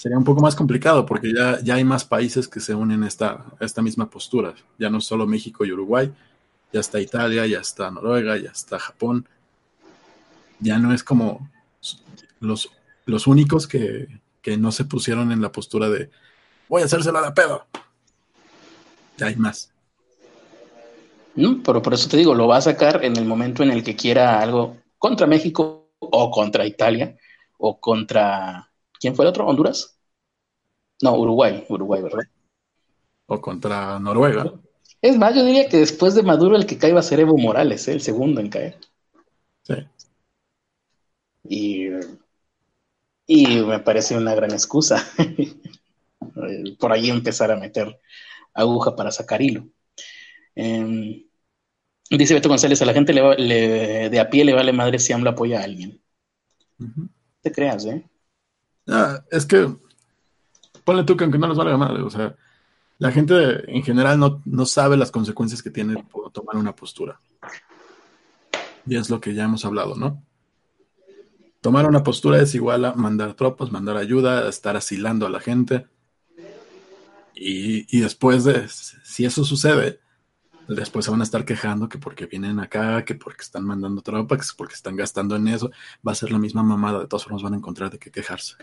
sería un poco más complicado porque ya, ya hay más países que se unen a esta, esta misma postura. Ya no solo México y Uruguay, ya está Italia, ya está Noruega, ya está Japón. Ya no es como los, los únicos que, que no se pusieron en la postura de voy a hacérsela de pedo. Ya hay más. Pero por eso te digo, lo va a sacar en el momento en el que quiera algo contra México o contra Italia o contra... ¿Quién fue el otro? ¿Honduras? No, Uruguay, Uruguay, ¿verdad? O contra Noruega. Es más, yo diría que después de Maduro el que cae va a ser Evo Morales, ¿eh? el segundo en caer. Sí. Y, y me parece una gran excusa por ahí empezar a meter aguja para sacar hilo. Em, dice Beto González, a la gente le, de a pie le vale madre si AMLO apoya a alguien. te creas, ¿eh? Es que, ponle tú que aunque no les valga madre, o sea, la gente en general no, no sabe las consecuencias que tiene por tomar una postura. Y es lo que ya hemos hablado, ¿no? Tomar una postura es igual a mandar tropas, mandar ayuda, estar asilando a la gente. Y, y después de, si eso sucede, después se van a estar quejando que porque vienen acá, que porque están mandando tropas, que porque están gastando en eso, va a ser la misma mamada, de todas formas van a encontrar de qué quejarse.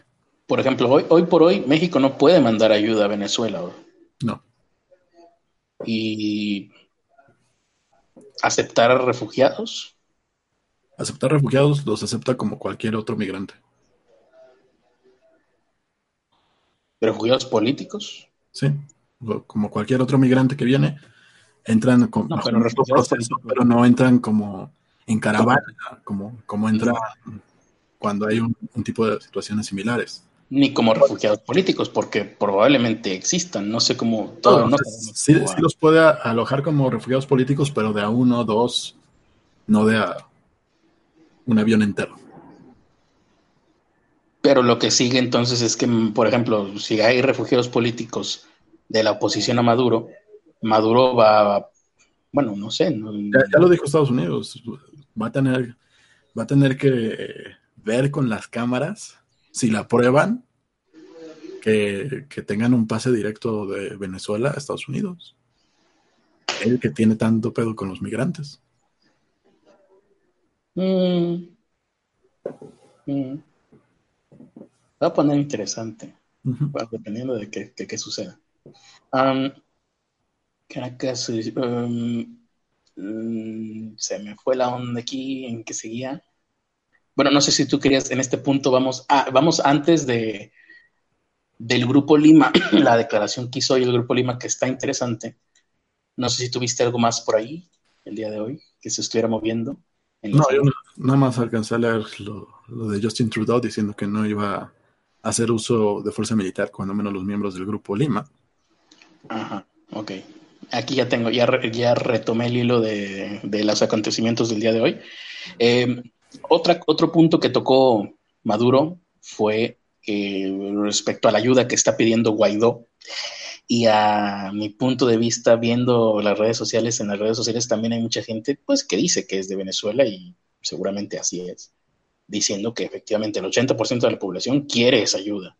Por ejemplo, hoy, hoy por hoy México no puede mandar ayuda a Venezuela. No. Y aceptar a refugiados. Aceptar refugiados los acepta como cualquier otro migrante. ¿Refugiados políticos? Sí, como cualquier otro migrante que viene, entran con pero, proceso, pero no entran como en caravana, como, como entra cuando hay un, tipo de situaciones similares. Ni como refugiados políticos, porque probablemente existan, no sé cómo todo. No, sí, los puede alojar como refugiados políticos, pero de a uno, dos, no de a un avión entero. Pero lo que sigue entonces es que, por ejemplo, si hay refugiados políticos de la oposición a Maduro, Maduro va, bueno, no sé. ya, lo dijo Estados Unidos, va a tener, va a tener que ver con las cámaras si la prueban que, tengan un pase directo de Venezuela a Estados Unidos. El que tiene tanto pedo con los migrantes. Mm. Mm. Va a poner interesante, dependiendo de qué, suceda. Caracas, um, mm, se me fue la onda aquí en que seguía. Bueno, no sé si tú querías, en este punto vamos, a, vamos antes de del Grupo Lima, la declaración que hizo hoy el Grupo Lima, que está interesante. No sé si tuviste algo más por ahí el día de hoy, que se estuviera moviendo. no, yo nada más alcancé a leer lo, de Justin Trudeau diciendo que no iba a hacer uso de fuerza militar, cuando menos los miembros del grupo Lima. Ajá, ok. Aquí ya tengo, ya, ya retomé el hilo de, los acontecimientos del día de hoy. Eh, otra, otro punto que tocó Maduro fue eh, respecto a la ayuda que está pidiendo Guaidó. Y a mi punto de vista, viendo las redes sociales, en las redes sociales también hay mucha gente pues que dice que es de Venezuela y seguramente así es, diciendo que efectivamente el 80% de la población quiere esa ayuda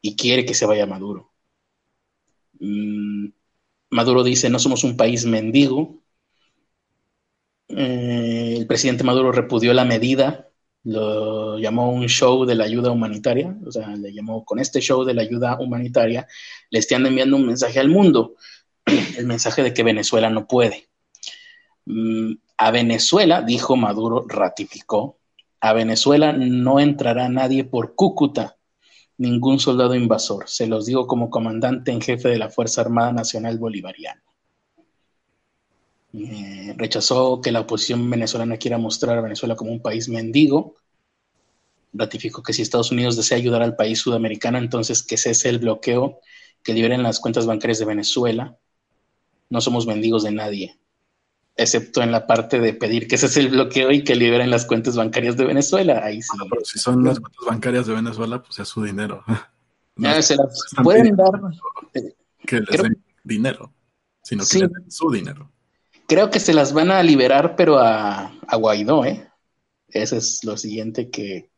y quiere que se vaya Maduro. Mm, Maduro dice, no somos un país mendigo. Eh, el presidente Maduro repudió la medida, lo llamó un show de la ayuda humanitaria, o sea, le llamó con este show de la ayuda humanitaria, le están enviando un mensaje al mundo, el mensaje de que Venezuela no puede. Mm, a Venezuela, dijo Maduro, ratificó, a Venezuela no entrará nadie por Cúcuta ningún soldado invasor. Se los digo como comandante en jefe de la Fuerza Armada Nacional Bolivariana. Eh, rechazó que la oposición venezolana quiera mostrar a Venezuela como un país mendigo. Ratificó que si Estados Unidos desea ayudar al país sudamericano, entonces que cese el bloqueo, que liberen las cuentas bancarias de Venezuela. No somos mendigos de nadie excepto en la parte de pedir que ese es el bloqueo y que liberen las cuentas bancarias de Venezuela. Ahí sí. pero si son las cuentas bancarias de Venezuela, pues es su dinero. No, se las pueden dar. Que les den dinero, sino que les den su dinero. Creo que se las van a liberar, pero a, a Guaidó, ¿eh? Ese es lo siguiente que,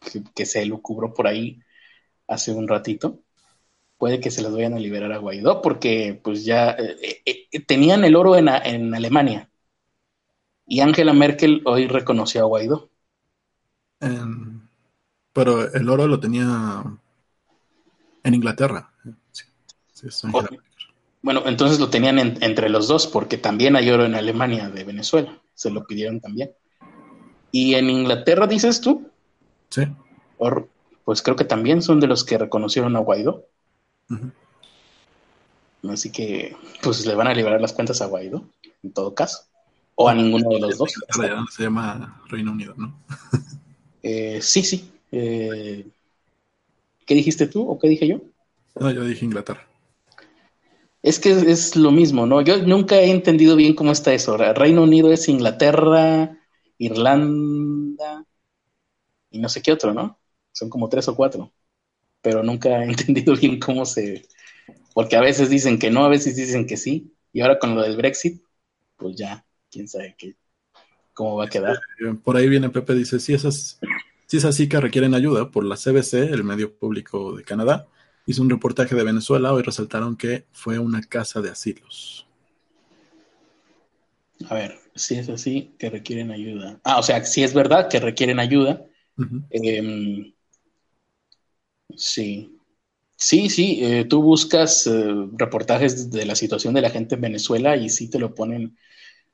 que, que se lucubró por ahí hace un ratito puede que se las vayan a liberar a Guaidó, porque pues ya eh, eh, eh, tenían el oro en, en, Alemania. Y Angela Merkel hoy reconoció a Guaidó. pero el oro lo tenía en Inglaterra. Bueno, entonces lo tenían entre los dos, porque también hay oro en Alemania de Venezuela. Se lo pidieron también. ¿Y en Inglaterra dices tú? Sí. pues creo que también son de los que reconocieron a Guaidó. Así que, pues le van a liberar las cuentas a Guaidó, en todo caso. O a ninguno de los dos. Se llama Reino Unido, ¿no? Eh, sí, sí. Eh, ¿Qué dijiste tú o qué dije yo? No, yo dije Inglaterra. Es que es, lo mismo, ¿no? Yo nunca he entendido bien cómo está eso. Reino Unido es Inglaterra, Irlanda y no sé qué otro, ¿no? Son como tres o cuatro pero nunca he entendido bien cómo se... Porque a veces dicen que no, a veces dicen que sí, y ahora con lo del Brexit, pues ya, quién sabe qué, cómo va a quedar. Eh, por ahí viene Pepe, dice, si esas, si esas que requieren ayuda por la CBC, el medio público de Canadá, hizo un reportaje de Venezuela, hoy resaltaron que fue una casa de asilos. A ver, si es así, que requieren ayuda. Ah, o sea, si es verdad que requieren ayuda, Sí, sí, sí. Eh, tú buscas eh, reportajes de la situación de la gente en Venezuela y sí te lo ponen.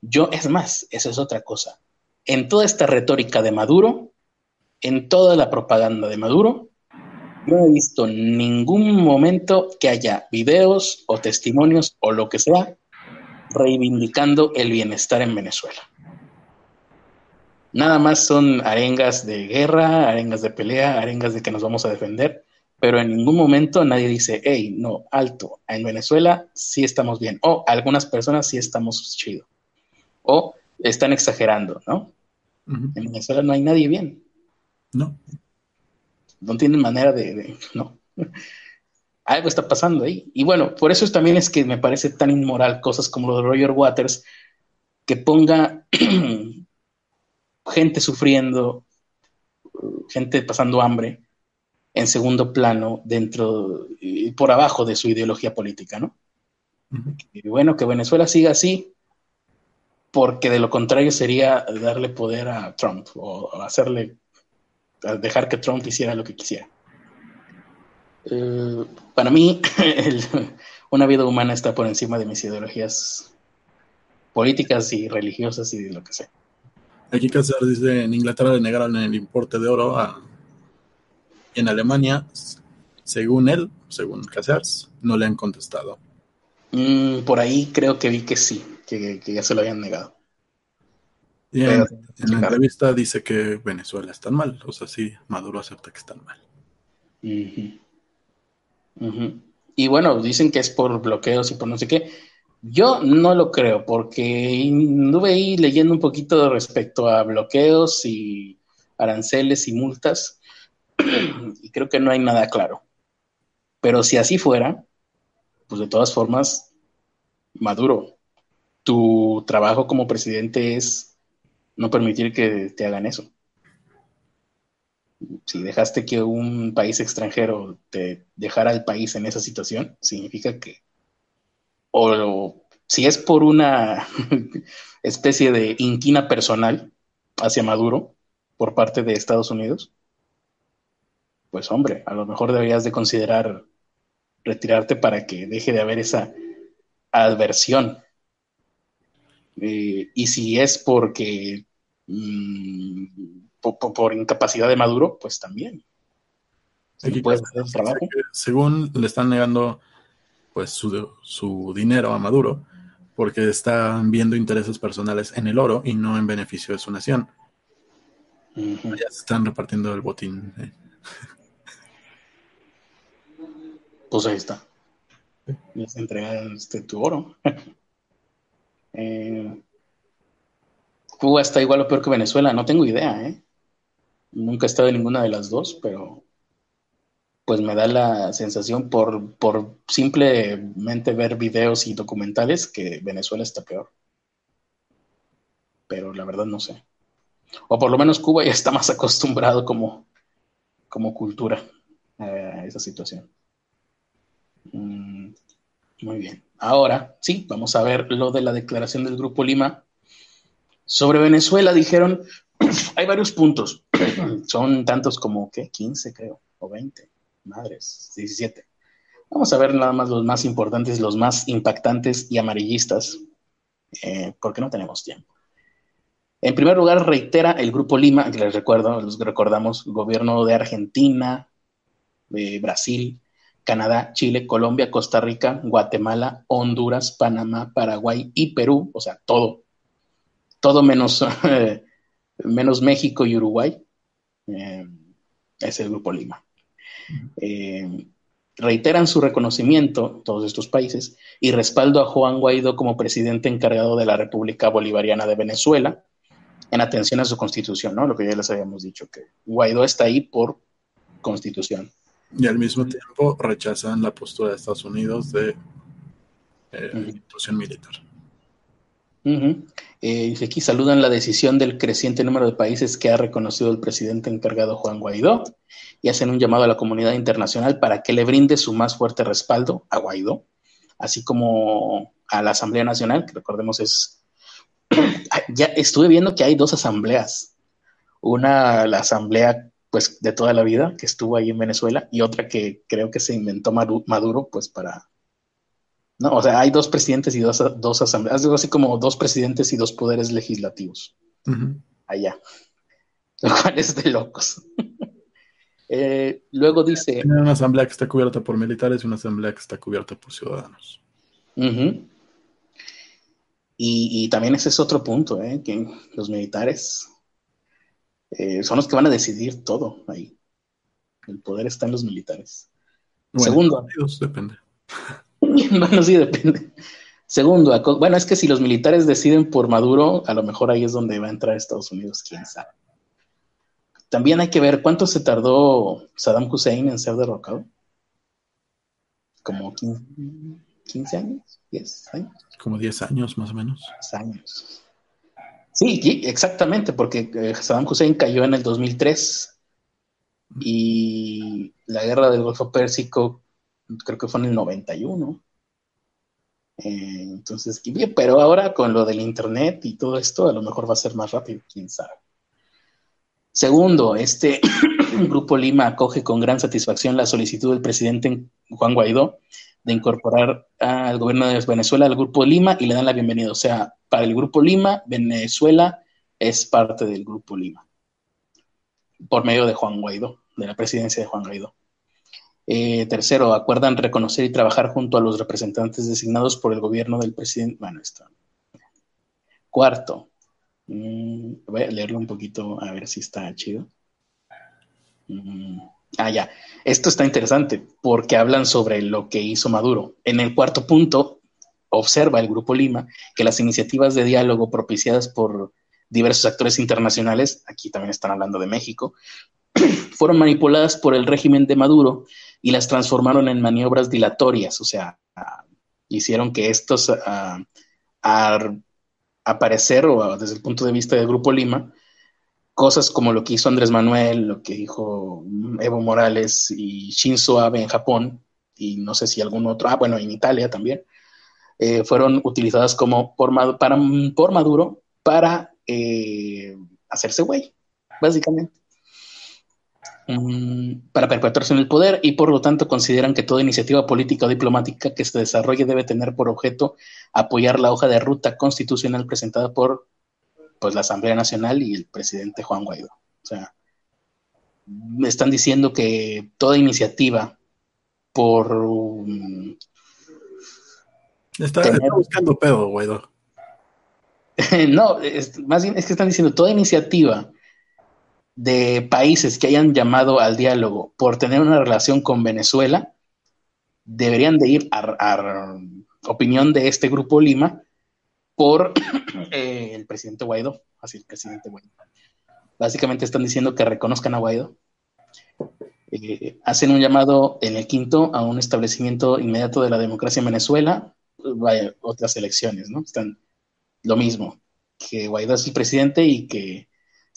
Yo, es más, eso es otra cosa. En toda esta retórica de Maduro, en toda la propaganda de Maduro, no he visto ningún momento que haya videos o testimonios o lo que sea reivindicando el bienestar en Venezuela. Nada más son arengas de guerra, arengas de pelea, arengas de que nos vamos a defender pero en ningún momento nadie dice, hey, no, alto, en Venezuela sí estamos bien, o algunas personas sí estamos chido, o están exagerando, ¿no? En Venezuela no hay nadie bien. No. No tienen manera de, no. Algo está pasando ahí. Y bueno, por eso también es que me parece tan inmoral cosas como lo de Roger Waters, que ponga gente sufriendo, gente pasando hambre, en segundo plano dentro y por abajo de su ideología política, ¿no? Y bueno, que Venezuela siga así, porque de lo contrario sería darle poder a Trump o hacerle, dejar que Trump hiciera lo que quisiera. Eh, para mí, una vida humana está por encima de mis ideologías políticas y religiosas y de lo que sea. Aquí Cáceres dice, en Inglaterra le negaron el importe de oro a en Alemania, según él, según Casers, no le han contestado. Mm, por ahí creo que vi que sí, que, ya se lo habían negado. En, la entrevista dice que Venezuela está mal, o sea, sí, Maduro acepta que están mal. Y bueno, dicen que es por bloqueos y por no sé qué. Yo no lo creo, porque anduve ahí leyendo un poquito respecto a bloqueos y aranceles y multas, y creo que no hay nada claro. Pero si así fuera, pues de todas formas, Maduro, tu trabajo como presidente es no permitir que te hagan eso. Si dejaste que un país extranjero te dejara el país en esa situación, significa que o si es por una especie de inquina personal hacia Maduro por parte de Estados Unidos, pues hombre, a lo mejor deberías de considerar retirarte para que deje de haber esa adversión. Eh, y si es porque por, incapacidad de Maduro, pues también. Según le están negando pues su, su dinero a Maduro porque están viendo intereses personales en el oro y no en beneficio de su nación. Ya se están repartiendo el botín. Eh. Pues ahí está. Les entregan este, tu oro. eh, Cuba está igual o peor que Venezuela, no tengo idea, ¿eh? Nunca he estado en ninguna de las dos, pero pues me da la sensación por, por simplemente ver videos y documentales que Venezuela está peor. Pero la verdad no sé. O por lo menos Cuba ya está más acostumbrado como, como cultura a esa situación. Mm, muy bien. Ahora, sí, vamos a ver lo de la declaración del Grupo Lima. Sobre Venezuela dijeron, hay varios puntos. Son tantos como, ¿qué? 15 creo, o 20 madres, 17. Vamos a ver nada más los más importantes, los más impactantes y amarillistas, eh, porque no tenemos tiempo. En primer lugar, reitera el Grupo Lima, que les recuerdo, los recordamos, gobierno de Argentina, de Brasil, Canadá, Chile, Colombia, Costa Rica, Guatemala, Honduras, Panamá, Paraguay y Perú, o sea, todo, todo menos, menos México y Uruguay, eh, es el Grupo Lima. Eh, reiteran su reconocimiento, todos estos países, y respaldo a Juan Guaidó como presidente encargado de la República Bolivariana de Venezuela, en atención a su constitución, ¿no? Lo que ya les habíamos dicho, que Guaidó está ahí por constitución. Y al mismo tiempo rechazan la postura de Estados Unidos de eh, institución militar. Eh, aquí saludan la decisión del creciente número de países que ha reconocido el presidente encargado Juan Guaidó y hacen un llamado a la comunidad internacional para que le brinde su más fuerte respaldo a Guaidó, así como a la Asamblea Nacional, que recordemos es... ya estuve viendo que hay dos asambleas. Una, la asamblea pues de toda la vida que estuvo ahí en Venezuela y otra que creo que se inventó Maduro pues para no, o sea, hay dos presidentes y dos, dos asambleas, algo así como dos presidentes y dos poderes legislativos. Allá. Lo cual es de locos. Eh, luego dice. Tiene una asamblea que está cubierta por militares y una asamblea que está cubierta por ciudadanos. y, también ese es otro punto, ¿eh? que los militares eh, son los que van a decidir todo ahí. El poder está en los militares. Segundo. depende. bueno, sí, depende. Segundo, bueno, es que si los militares deciden por Maduro, a lo mejor ahí es donde va a entrar Estados Unidos, quién sabe. También hay que ver cuánto se tardó Saddam Hussein en ser derrocado. Como 15, años, 10 años. Como 10 años más o menos. 10 años. Sí, exactamente, porque eh, Saddam Hussein cayó en el 2003 y la guerra del Golfo Pérsico creo que fue en el 91. Eh, entonces, pero ahora con lo del Internet y todo esto, a lo mejor va a ser más rápido, quién sabe. Segundo, este Grupo Lima acoge con gran satisfacción la solicitud del presidente Juan Guaidó de incorporar al gobierno de Venezuela al Grupo Lima y le dan la bienvenida. O sea, para el Grupo Lima, Venezuela es parte del Grupo Lima, por medio de Juan Guaidó, de la presidencia de Juan Guaidó. Eh, tercero, acuerdan reconocer y trabajar junto a los representantes designados por el gobierno del presidente. Bueno, esto. Cuarto, mm, voy a leerlo un poquito a ver si está chido. Mm, Ah, ya. Esto está interesante porque hablan sobre lo que hizo Maduro. En el cuarto punto, observa el Grupo Lima que las iniciativas de diálogo propiciadas por diversos actores internacionales, aquí también están hablando de México, fueron manipuladas por el régimen de Maduro y las transformaron en maniobras dilatorias, o sea, hicieron que estos, a aparecer, o desde el punto de vista del Grupo Lima, cosas como lo que hizo Andrés Manuel, lo que dijo Evo Morales y Shinzo Abe en Japón, y no sé si algún otro, ah, bueno, en Italia también, eh, fueron utilizadas como por, para, por Maduro para eh, hacerse güey, básicamente. Para perpetuarse en el poder y por lo tanto consideran que toda iniciativa política o diplomática que se desarrolle debe tener por objeto apoyar la hoja de ruta constitucional presentada por pues, la Asamblea Nacional y el presidente Juan Guaidó. O sea, me están diciendo que toda iniciativa por... está, buscando pedo, Guaidó. no, más bien es que están diciendo toda iniciativa de países que hayan llamado al diálogo por tener una relación con Venezuela deberían de ir a, opinión de este grupo Lima por eh, el presidente Guaidó, así el presidente Guaidó. Básicamente están diciendo que reconozcan a Guaidó. Eh, hacen un llamado en el quinto a un establecimiento inmediato de la democracia en Venezuela, vaya, otras elecciones, ¿no? Están lo mismo, que Guaidó es el presidente y que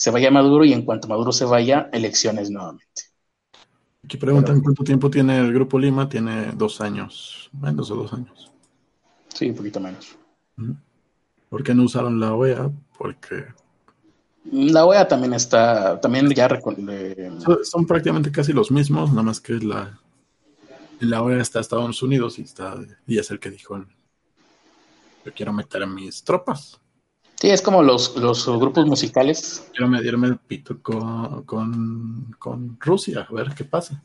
se vaya Maduro y en cuanto Maduro se vaya, elecciones nuevamente. Aquí preguntan cuánto tiempo tiene el Grupo Lima, tiene dos años, menos de dos años. Sí, un poquito menos. ¿Por qué no usaron la OEA? Porque... La OEA también está, también ya... Son, prácticamente casi los mismos, nada más que la, la OEA está Estados Unidos y, está, y es el que dijo, yo quiero meter a mis tropas. Sí, es como los, los grupos musicales. Quiero medirme el pito con, con, Rusia, a ver qué pasa.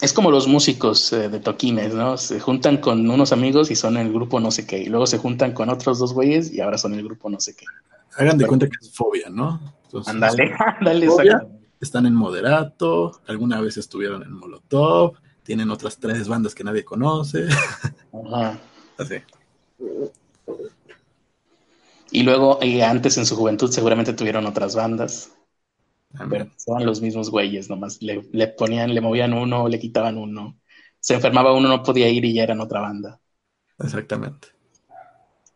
Es como los músicos eh, de toquines, ¿no? Se juntan con unos amigos y son el grupo no sé qué. Y luego se juntan con otros dos güeyes y ahora son el grupo no sé qué. Hagan de cuenta que es fobia, ¿no? ándale, ándale. Están en Moderato, alguna vez estuvieron en Molotov, tienen otras tres bandas que nadie conoce. Ajá. Así. Y luego, y antes en su juventud seguramente tuvieron otras bandas. Pero son los mismos güeyes, nomás le, ponían, le movían uno, le quitaban uno. Se enfermaba uno, no podía ir y ya eran otra banda. Exactamente.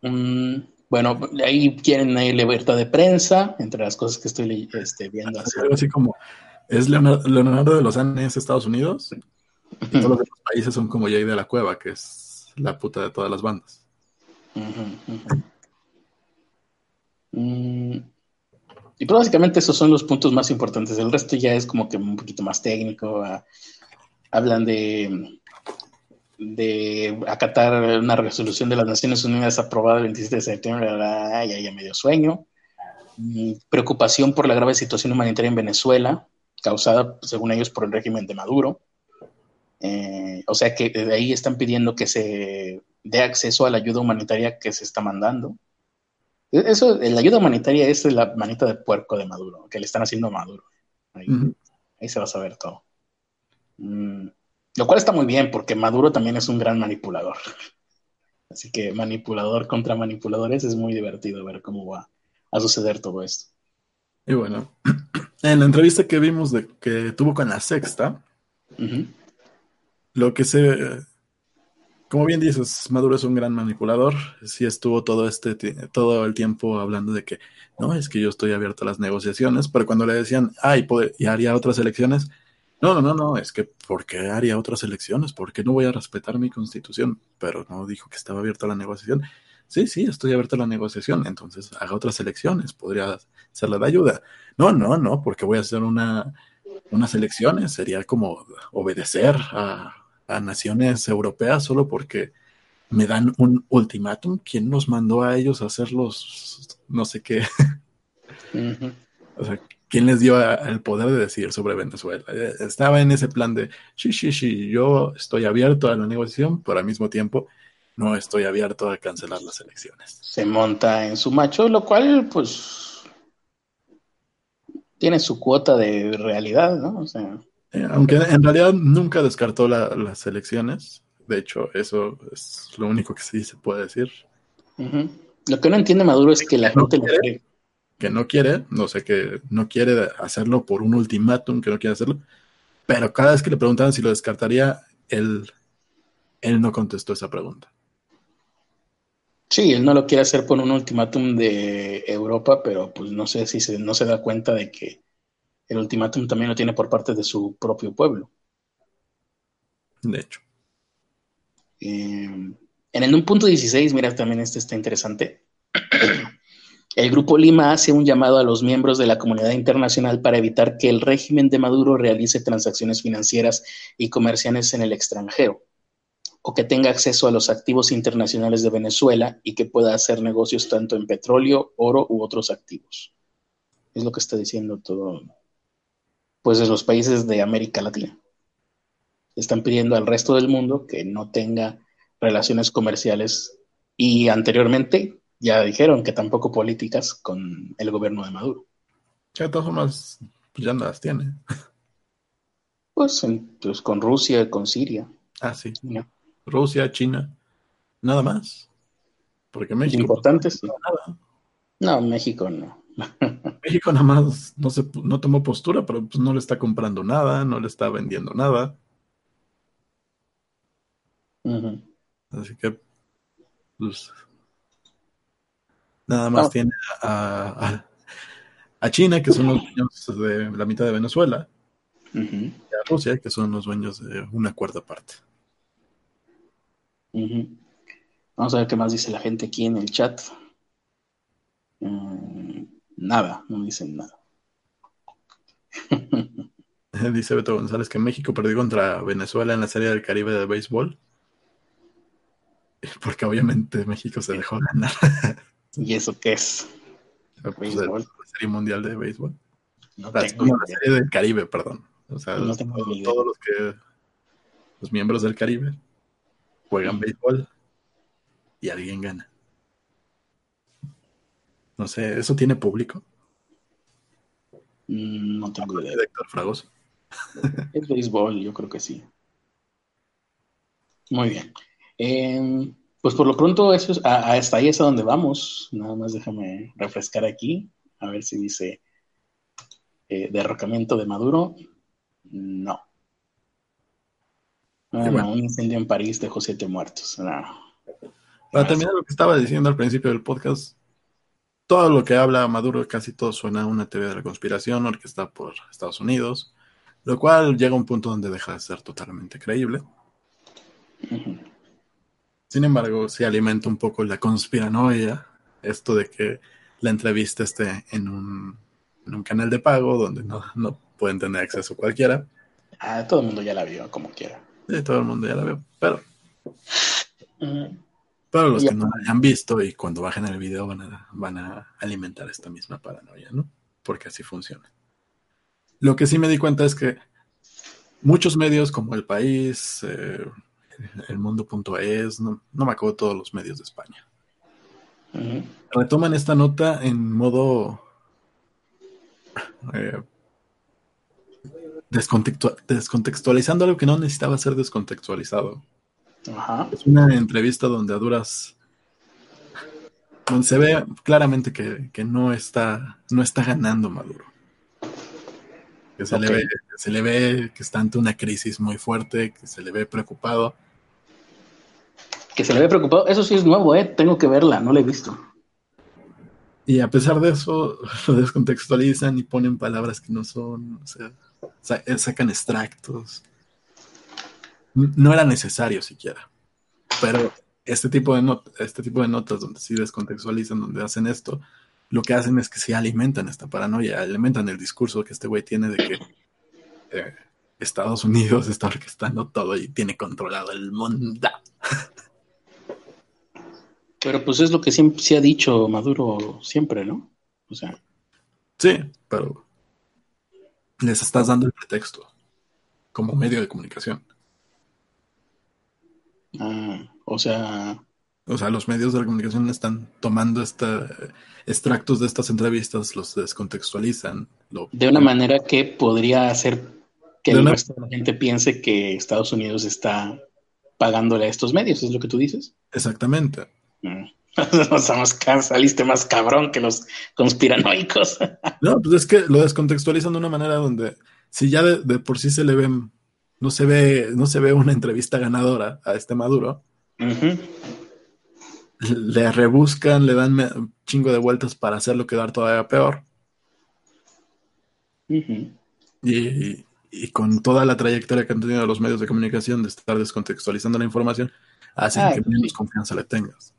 Mm, bueno, ahí quieren ahí libertad de prensa, entre las cosas que estoy este, viendo. Algo así como, ¿es Leonardo, de los Andes Estados Unidos? Y todos los demás países son como Jay de la Cueva, que es la puta de todas las bandas. Mm, y pues básicamente esos son los puntos más importantes. El resto ya es como que un poquito más técnico. Ah, hablan de, acatar una resolución de las Naciones Unidas aprobada el 27 de septiembre. ya, ya medio sueño. Mm, preocupación por la grave situación humanitaria en Venezuela, causada, según ellos, por el régimen de Maduro. Eh, o sea que de ahí están pidiendo que se dé acceso a la ayuda humanitaria que se está mandando. Eso, la ayuda humanitaria es la manita de puerco de Maduro, que le están haciendo a Maduro. Ahí, se va a saber todo. Mm, lo cual está muy bien, porque Maduro también es un gran manipulador. Así que manipulador contra manipuladores es muy divertido ver cómo va a suceder todo esto. Y bueno, en la entrevista que vimos de que tuvo con la sexta, lo que se como bien dices, Maduro es un gran manipulador. Sí estuvo todo este todo el tiempo hablando de que no, es que yo estoy abierto a las negociaciones, pero cuando le decían, ay, y haría otras elecciones, no, no, no, no, es que ¿por qué haría otras elecciones? ¿Por qué no voy a respetar mi constitución? Pero no dijo que estaba abierto a la negociación. Sí, sí, estoy abierto a la negociación, entonces haga otras elecciones, podría serle de ayuda. No, no, no, porque voy a hacer una, unas elecciones, sería como obedecer a, a naciones europeas solo porque me dan un ultimátum. ¿Quién nos mandó a ellos a hacer los no sé qué? O sea, ¿quién les dio el poder de decidir sobre Venezuela? Eh, estaba en ese plan de, sí, sí, sí, yo estoy abierto a la negociación, pero al mismo tiempo no estoy abierto a cancelar las elecciones. Se monta en su macho, lo cual, pues, tiene su cuota de realidad, ¿no? O sea. Eh, aunque en realidad nunca descartó las elecciones. De hecho, eso es lo único que sí se puede decir. Lo que no entiende Maduro es que la gente lo cree. Que no quiere, no sé, que no quiere hacerlo por un ultimátum, que no quiere hacerlo. Pero cada vez que le preguntaban si lo descartaría, él, él no contestó esa pregunta. Sí, él no lo quiere hacer por un ultimátum de Europa, pero pues no sé si se, no se da cuenta de que el ultimátum también lo tiene por parte de su propio pueblo. De hecho. Eh, en el un punto 16, mira, también este está interesante. El Grupo Lima hace un llamado a los miembros de la comunidad internacional para evitar que el régimen de Maduro realice transacciones financieras y comerciales en el extranjero, o que tenga acceso a los activos internacionales de Venezuela y que pueda hacer negocios tanto en petróleo, oro u otros activos. Es lo que está diciendo todo, pues, de los países de América Latina. Están pidiendo al resto del mundo que no tenga relaciones comerciales y anteriormente ya dijeron que tampoco políticas con el gobierno de Maduro. de todas formas, pues ya no las tiene. Pues, pues, con Rusia, con Siria. Ah, sí. Rusia, China, nada más. Porque México. Importante, sí. No, México no. México nada más no, se, no tomó postura, pero pues no le está comprando nada, no le está vendiendo nada. Así que, pues, nada más tiene a, a, China, que son los dueños de la mitad de Venezuela, y a Rusia, que son los dueños de una cuarta parte. Vamos a ver qué más dice la gente aquí en el chat. Mm, nada, no dicen nada. Dice Beto González que México perdió contra Venezuela en la Serie del Caribe de béisbol. Porque obviamente México se dejó ganar. ¿Y eso qué es? Pues, la Serie Mundial de Béisbol. No la, Serie del Caribe, perdón. O sea, todos los que los miembros del Caribe juegan béisbol y alguien gana. No sé, ¿eso tiene público? Mm, no tengo idea. Héctor Fragoso. Es béisbol, yo creo que sí. Muy bien. Em, pues por lo pronto, eso es, hasta ahí es a donde vamos. Nada más déjame refrescar aquí, a ver si dice eh, derrocamiento de Maduro. No. un incendio en París dejó siete muertos. Para terminar lo que estaba diciendo al principio del podcast, todo lo que habla Maduro, casi todo suena a una teoría de la conspiración orquestada por Estados Unidos, lo cual llega a un punto donde deja de ser totalmente creíble. Sin embargo, se alimenta un poco la conspiranoia, esto de que la entrevista esté en un, canal de pago donde no, no pueden tener acceso cualquiera. Ah, todo el mundo ya la vio, como quiera. Sí, todo el mundo ya la vio, pero... Pero los que no la hayan visto y cuando bajen el video van a, van a alimentar esta misma paranoia, ¿no? Porque así funciona. Lo que sí me di cuenta es que muchos medios como El País, eh, el mundo.es, no, no me acuerdo todos los medios de España. Retoman esta nota en modo eh, descontextualizando algo que no necesitaba ser descontextualizado. Es una entrevista donde a duras donde se ve claramente que, no está no está ganando Maduro. Que se, le ve, se le ve que está ante una crisis muy fuerte, que se le ve preocupado que se le ve preocupado. Eso sí es nuevo, ¿eh? Tengo que verla, no la he visto. Y a pesar de eso, lo descontextualizan y ponen palabras que no son, o sea, sacan extractos. No era necesario siquiera. Pero este tipo de, este tipo de notas donde sí descontextualizan, donde hacen esto, lo que hacen es que sí alimentan esta paranoia, alimentan el discurso que este güey tiene de que eh, Estados Unidos está orquestando todo y tiene controlado el mundo. Pero pues es lo que siempre se ha dicho Maduro siempre, ¿no? O sea. Sí, pero les estás dando el pretexto como medio de comunicación. Ah, o sea. O sea, los medios de comunicación están tomando esta, extractos de estas entrevistas, los descontextualizan. de una manera que podría ser que el resto de la gente piense que Estados Unidos está pagándole a estos medios, ¿es lo que tú dices? Exactamente. Mm. saliste más cabrón que los conspiranoicos. no, pues es que lo descontextualizan de una manera donde si ya de, por sí se le ven, no se ve, no se ve una entrevista ganadora a este Maduro, le rebuscan, le dan un chingo de vueltas para hacerlo quedar todavía peor. y, y, con toda la trayectoria que han tenido los medios de comunicación de estar descontextualizando la información, hacen que menos confianza le tengas.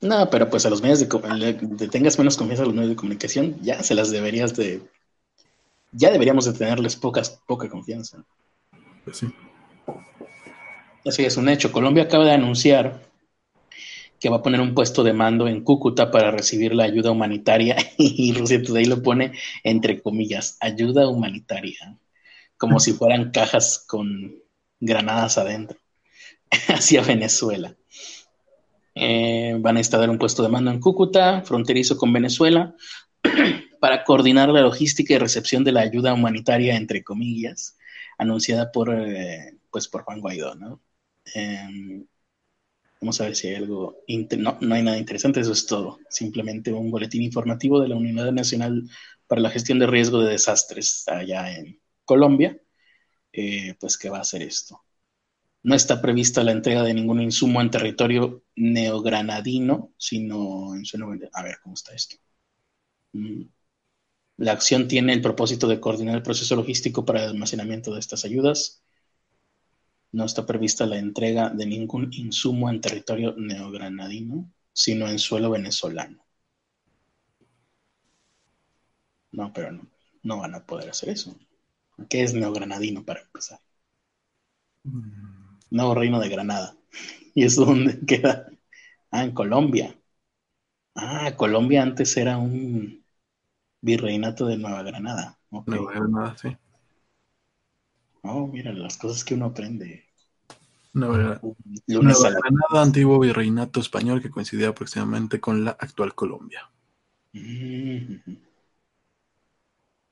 No, pero pues a los medios de, tengas menos confianza a los medios de comunicación, ya se las deberías de, ya deberíamos de tenerles pocas, poca confianza. Sí. Así es un hecho. Colombia acaba de anunciar que va a poner un puesto de mando en Cúcuta para recibir la ayuda humanitaria y Rusia Today lo pone entre comillas, ayuda humanitaria, como si fueran cajas con granadas adentro, hacia Venezuela. Eh, van a instalar un puesto de mando en Cúcuta, fronterizo con Venezuela, para coordinar la logística y recepción de la ayuda humanitaria, entre comillas, anunciada por, eh, pues por Juan Guaidó, ¿no? Em, vamos a ver si hay algo. No, no hay nada interesante, eso es todo. Simplemente un boletín informativo de la Unidad Nacional para la Gestión de Riesgo de Desastres allá en Colombia, eh, pues que va a hacer esto. No está prevista la entrega de ningún insumo en territorio neogranadino, sino en suelo. A ver cómo está esto. Mm. La acción tiene el propósito de coordinar el proceso logístico para el almacenamiento de estas ayudas. No está prevista la entrega de ningún insumo en territorio neogranadino, sino en suelo venezolano. No, pero no, no van a poder hacer eso. ¿Qué es neogranadino para empezar? Mm. Nuevo Reino de Granada. ¿Y eso dónde queda? Ah, en Colombia. Ah, Colombia antes era un virreinato de Nueva Granada. Nueva Granada, sí. Oh, mira, las cosas que uno aprende. Nueva, Granada, antiguo virreinato español que coincidía aproximadamente con la actual Colombia. Mm-hmm.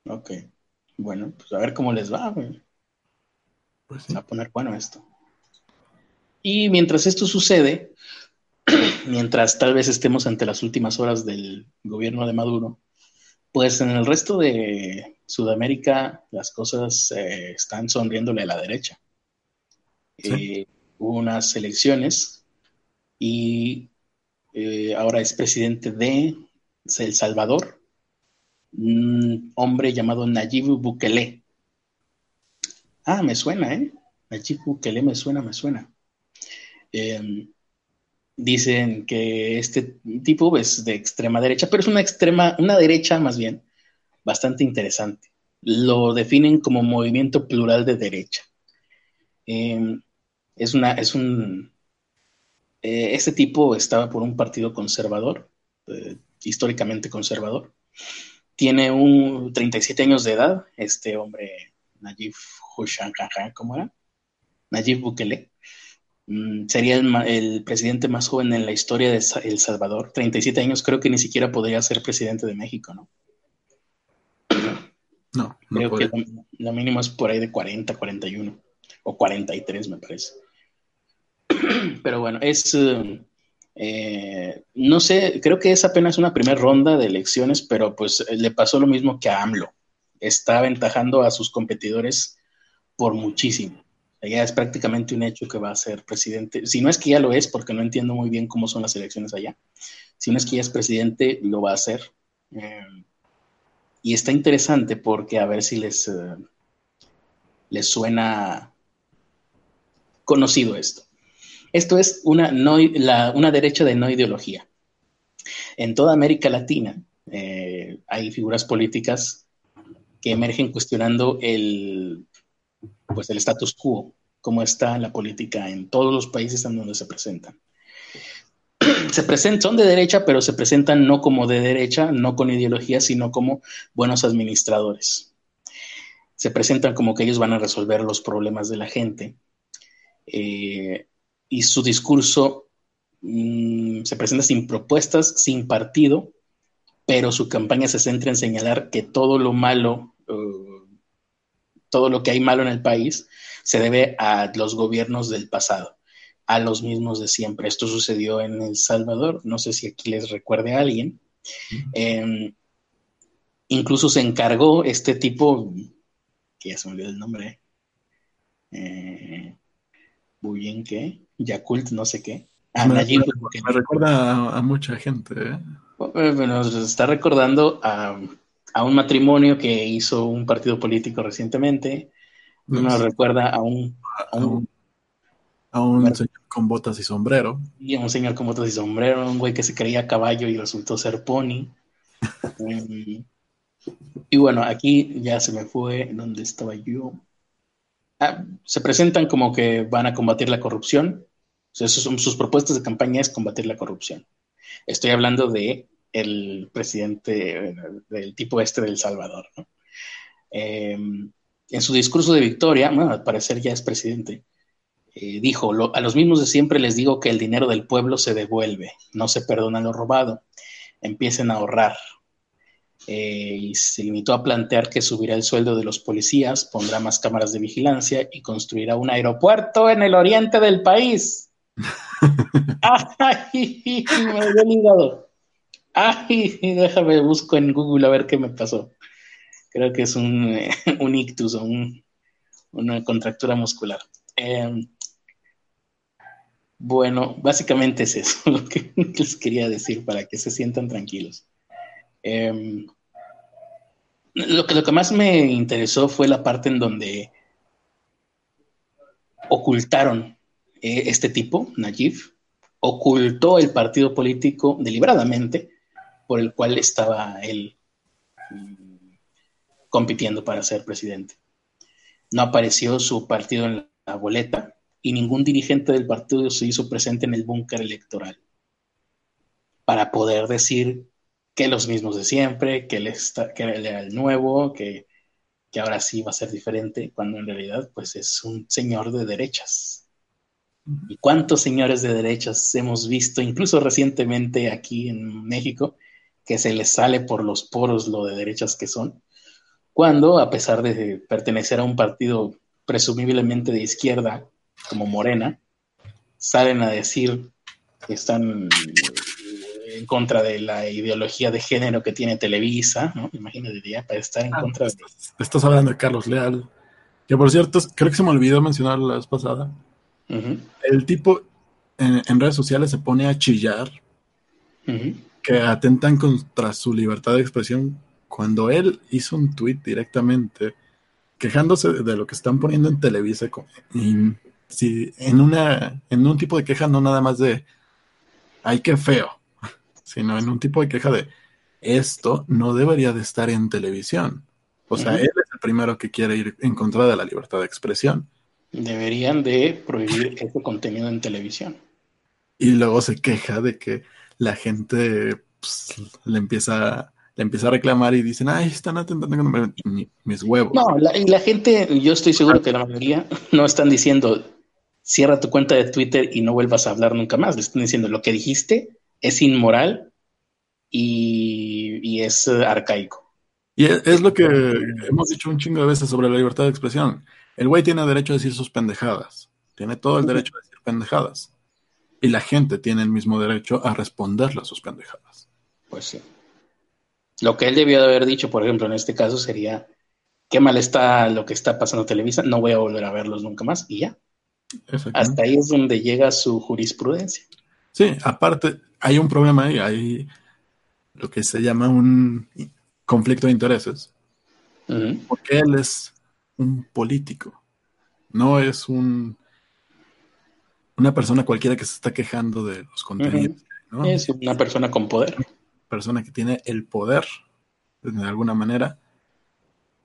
Ok. Bueno, pues a ver cómo les va, güey. Pues Va a poner bueno esto. Y mientras esto sucede, mientras tal vez estemos ante las últimas horas del gobierno de Maduro, pues en el resto de Sudamérica las cosas eh, están sonriéndole a la derecha. Eh, hubo unas elecciones y eh, ahora es presidente de El Salvador, un hombre llamado Nayib Bukele. Ah, me suena, ¿eh? Nayib Bukele me suena, me suena. Em, dicen que este tipo es de extrema derecha, pero es una extrema, una derecha más bien, bastante interesante. Lo definen como movimiento plural de derecha. Em, es una, es un, eh, este tipo estaba por un partido conservador, eh, históricamente conservador. Tiene un 37 años de edad, este hombre, Nayib Hushan, ¿cómo era? Nayib Bukele. Mm, sería el, presidente más joven en la historia de El Salvador. 37 años, creo que ni siquiera podría ser presidente de México, ¿no? No, no creo que lo, mínimo es por ahí de 40, 41 o 43, me parece. Pero bueno, es. Eh, no sé, creo que es apenas una primera ronda de elecciones, pero pues le pasó lo mismo que a AMLO. Está aventajando a sus competidores por muchísimo ya es prácticamente un hecho que va a ser presidente. Si no es que ya lo es, porque no entiendo muy bien cómo son las elecciones allá. Si no es que ya es presidente, lo va a hacer. Eh, y está interesante porque a ver si les, eh, les suena conocido esto. Esto es una, no, una derecha de no ideología. En toda América Latina eh, hay figuras políticas que emergen cuestionando el pues el status quo, como está la política en todos los países en donde se presentan. Se presentan, son de derecha, pero se presentan no como de derecha, no con ideología, sino como buenos administradores. Se presentan como que ellos van a resolver los problemas de la gente. Eh, y su discurso mm, se presenta sin propuestas, sin partido, pero su campaña se centra en señalar que todo lo malo uh, todo lo que hay malo en el país se debe a los gobiernos del pasado, a los mismos de siempre. Esto sucedió en El Salvador, no sé si aquí les recuerde a alguien. Em, incluso se encargó este tipo, que ya se me olvidó el nombre, eh, bien qué, Yakult, no sé qué. Ah, me, recuerda, a, mucha gente. ¿eh? Bueno, se está recordando a, un matrimonio que hizo un partido político recientemente. Nos recuerda a un, a un, señor con botas y sombrero. Y a un señor con botas y sombrero, un güey que se creía caballo y resultó ser pony. Mm. y bueno, aquí ya se me fue donde estaba yo. Ah, se presentan como que van a combatir la corrupción. son, sus propuestas de campaña es combatir la corrupción. Estoy hablando de el presidente del tipo este del Salvador. Em, en su discurso de victoria, bueno, al parecer ya es presidente, eh, dijo, a los mismos de siempre les digo que el dinero del pueblo se devuelve, no se perdona lo robado, empiecen a ahorrar, eh, y se limitó a plantear que subirá el sueldo de los policías, pondrá más cámaras de vigilancia y construirá un aeropuerto en el oriente del país. ¡Ay! Me había olvidado. ¡Ay! Déjame busco en Google a ver qué me pasó. Creo que es un, un ictus o una contractura muscular. Em, bueno, básicamente es eso lo que les quería decir para que se sientan tranquilos. Em, lo, que, lo que más me interesó fue la parte en donde ocultaron eh, este tipo, Najib, ocultó el partido político deliberadamente por el cual estaba él mm, compitiendo para ser presidente. No apareció su partido en la boleta y ningún dirigente del partido se hizo presente en el búnker electoral para poder decir que los mismos de siempre, que él, está, que él era el nuevo, que, que ahora sí va a ser diferente, cuando en realidad pues es un señor de derechas. ¿Y cuántos señores de derechas hemos visto, incluso recientemente aquí en México, que se les sale por los poros lo de derechas que son? Cuando, a pesar de pertenecer a un partido presumiblemente de izquierda, como Morena, salen a decir que están en contra de la ideología de género que tiene Televisa, ¿no? Imagínate ya para estar en ah, contra de... Estás hablando de Carlos Leal, que por cierto, creo que se me olvidó mencionar la vez pasada. El tipo en, redes sociales se pone a chillar, que atentan contra su libertad de expresión, cuando él hizo un tuit directamente quejándose de lo que están poniendo en Televisa, y, si, en, una, en un tipo de queja no nada más de, ay, qué feo, sino en un tipo de queja de esto no debería de estar en televisión. O sea, él es el primero que quiere ir en contra de la libertad de expresión. Deberían de prohibir ese contenido en televisión. Y luego se queja de que la gente pues, le empieza le empieza a reclamar y dicen, ay, están atentando con mis huevos. No, y la gente, yo estoy seguro que la mayoría no están diciendo, cierra tu cuenta de Twitter y no vuelvas a hablar nunca más. Le están diciendo, lo que dijiste es inmoral y, es eh, arcaico. Y es, lo que hemos dicho un chingo de veces sobre la libertad de expresión. El güey tiene derecho a decir sus pendejadas. Tiene todo el derecho a decir pendejadas. Y la gente tiene el mismo derecho a responderle a sus pendejadas. Pues sí. Lo que él debió de haber dicho, por ejemplo, en este caso sería, qué mal está lo que está pasando en Televisa, no voy a volver a verlos nunca más y ya. Hasta ahí es donde llega su jurisprudencia. Sí, aparte, hay un problema ahí, hay lo que se llama un conflicto de intereses. Porque él es un político, no es un una persona cualquiera que se está quejando de los contenidos. Es una persona con poder. Persona que tiene el poder, de alguna manera,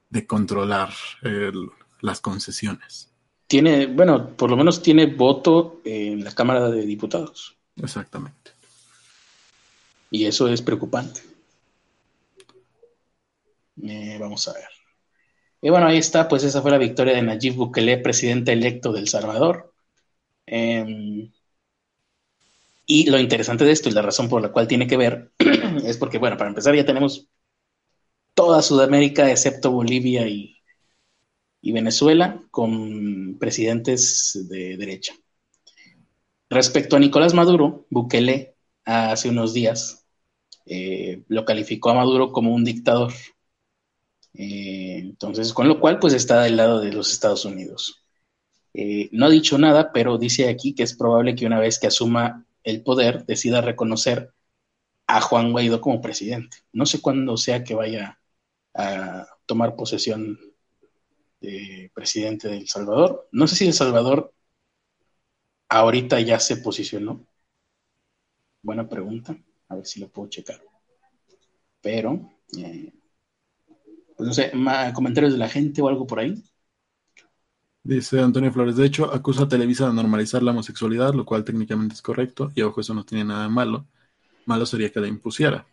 de controlar las concesiones. Tiene, bueno, por lo menos tiene voto en la Cámara de Diputados. Exactamente. Y eso es preocupante. Eh, vamos a ver. Y bueno, ahí está, pues esa fue la victoria de Nayib Bukele, presidente electo del Salvador. Em, y lo interesante de esto y la razón por la cual tiene que ver es porque, bueno, para empezar ya tenemos toda Sudamérica excepto Bolivia y, y Venezuela con presidentes de derecha. Respecto a Nicolás Maduro, Bukele hace unos días eh, lo calificó a Maduro como un dictador. Eh, entonces, con lo cual, pues está del lado de los Estados Unidos. Eh, no ha dicho nada, pero dice aquí que es probable que una vez que asuma el poder, decida reconocer a Juan Guaidó como presidente. No sé cuándo sea que vaya a tomar posesión de presidente de El Salvador. No sé si El Salvador ahorita ya se posicionó. Buena pregunta. A ver si lo puedo checar. Pero, eh, pues no sé, comentarios de la gente o algo por ahí. Dice Antonio Flores, de hecho, acusa a Televisa de normalizar la homosexualidad, lo cual técnicamente es correcto, y ojo, eso no tiene nada de malo. Malo sería que la impusiera.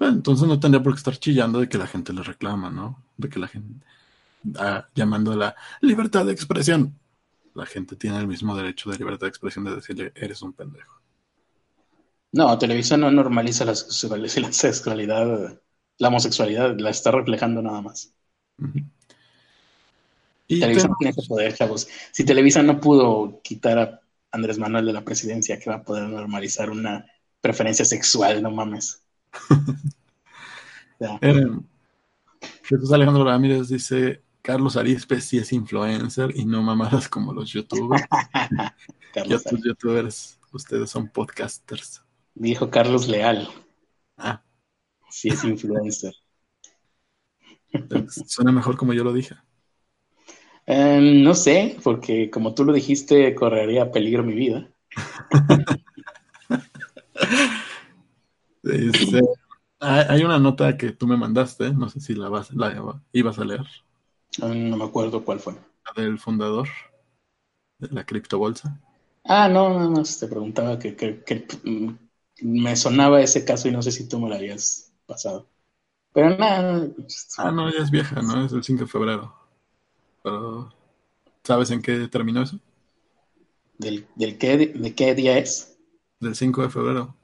entonces no tendría por qué estar chillando de que la gente le reclama, ¿no? De que la gente, ah, llamando a la libertad de expresión. La gente tiene el mismo derecho de libertad de expresión de decirle, eres un pendejo. No, Televisa no normaliza la sexualidad, la homosexualidad, la está reflejando nada más. Televisa no tiene ese poder, chavos. Si Televisa no pudo quitar a Andrés Manuel de la presidencia, que va a poder normalizar una preferencia sexual, no mames. Eh, Jesús Alejandro Ramírez dice, Carlos Arispe sí es influencer y no mamadas como los youtubers. Carlos youtubers, ustedes son podcasters. Dijo Carlos Leal. Ah. Sí es influencer. Suena mejor como yo lo dije. Em, no sé, porque como tú lo dijiste, correría peligro mi vida. hay una nota que tú me mandaste, no sé si la, vas, la ibas a leer. No me acuerdo cuál fue. La del fundador de la criptobolsa. Ah, no, no, no, te preguntaba que, mm, me sonaba ese caso y no sé si tú me lo habías pasado. Pero nada. Ah, no, ya es vieja, ¿no? Es el 5 de febrero. Pero, ¿sabes en qué terminó eso? ¿Del, del qué, ¿De qué día es? Del 5 de febrero.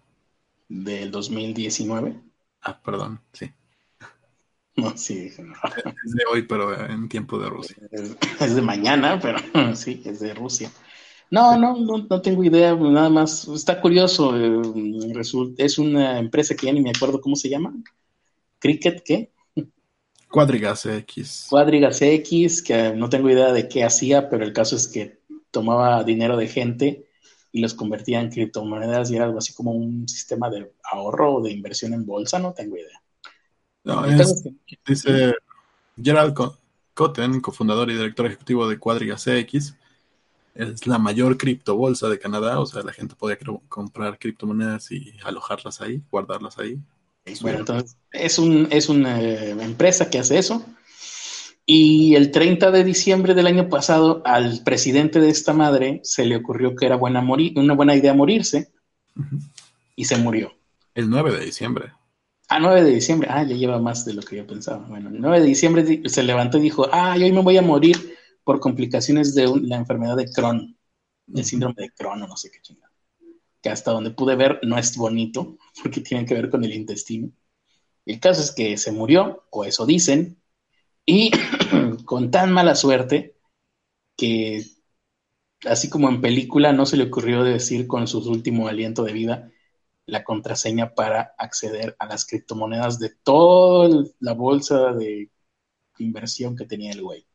¿Del 2019? Ah, perdón, sí. No, sí. Es de hoy, pero en tiempo de Rusia. Es, de mañana, pero sí, es de Rusia. No, no, no, no tengo idea, nada más. Está curioso. Eh, es una empresa que ya ni me acuerdo cómo se llama. ¿Cricket qué? Cuadrigas X. Cuadrigas X, que no tengo idea de qué hacía, pero el caso es que tomaba dinero de gente y los convertía en criptomonedas y era algo así como un sistema de ahorro o de inversión en bolsa, no tengo idea. No, es, dice Gerald Cotten, cofundador y director ejecutivo de Cuadrigas X, es la mayor criptobolsa de Canadá, o sea, la gente podía comprar criptomonedas y alojarlas ahí, guardarlas ahí. Bueno, entonces es, un, es una eh, empresa que hace eso. Y el 30 de diciembre del año pasado, al presidente de esta madre se le ocurrió que era buena morir, una buena idea morirse y se murió. El 9 de diciembre. Ah, 9 de diciembre. Ah, ya lleva más de lo que yo pensaba. Bueno, el 9 de diciembre se levantó y dijo, ah, yo hoy me voy a morir por complicaciones de la enfermedad de Crohn, el síndrome de Crohn o no sé qué chingada que hasta donde pude ver no es bonito, porque tiene que ver con el intestino. El caso es que se murió, o eso dicen, y con tan mala suerte que, así como en película, no se le ocurrió decir con su último aliento de vida la contraseña para acceder a las criptomonedas de toda la bolsa de inversión que tenía el güey.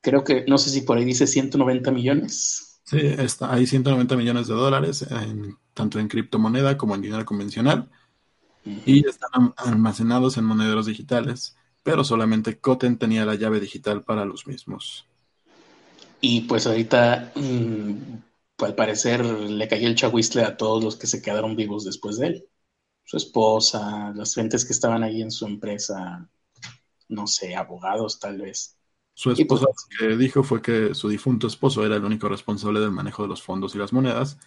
Creo que, no sé si por ahí dice 190 millones. Sí, está, hay 190 millones de dólares, tanto en criptomoneda como en dinero convencional, y están almacenados en monederos digitales, pero solamente Coten tenía la llave digital para los mismos. Y pues ahorita, mm, al parecer, le cayó el chahuistle a todos los que se quedaron vivos después de él. Su esposa, las gentes que estaban ahí en su empresa, no sé, abogados tal vez. Su pues, esposa lo que dijo fue que su difunto esposo era el único responsable del manejo de los fondos y las monedas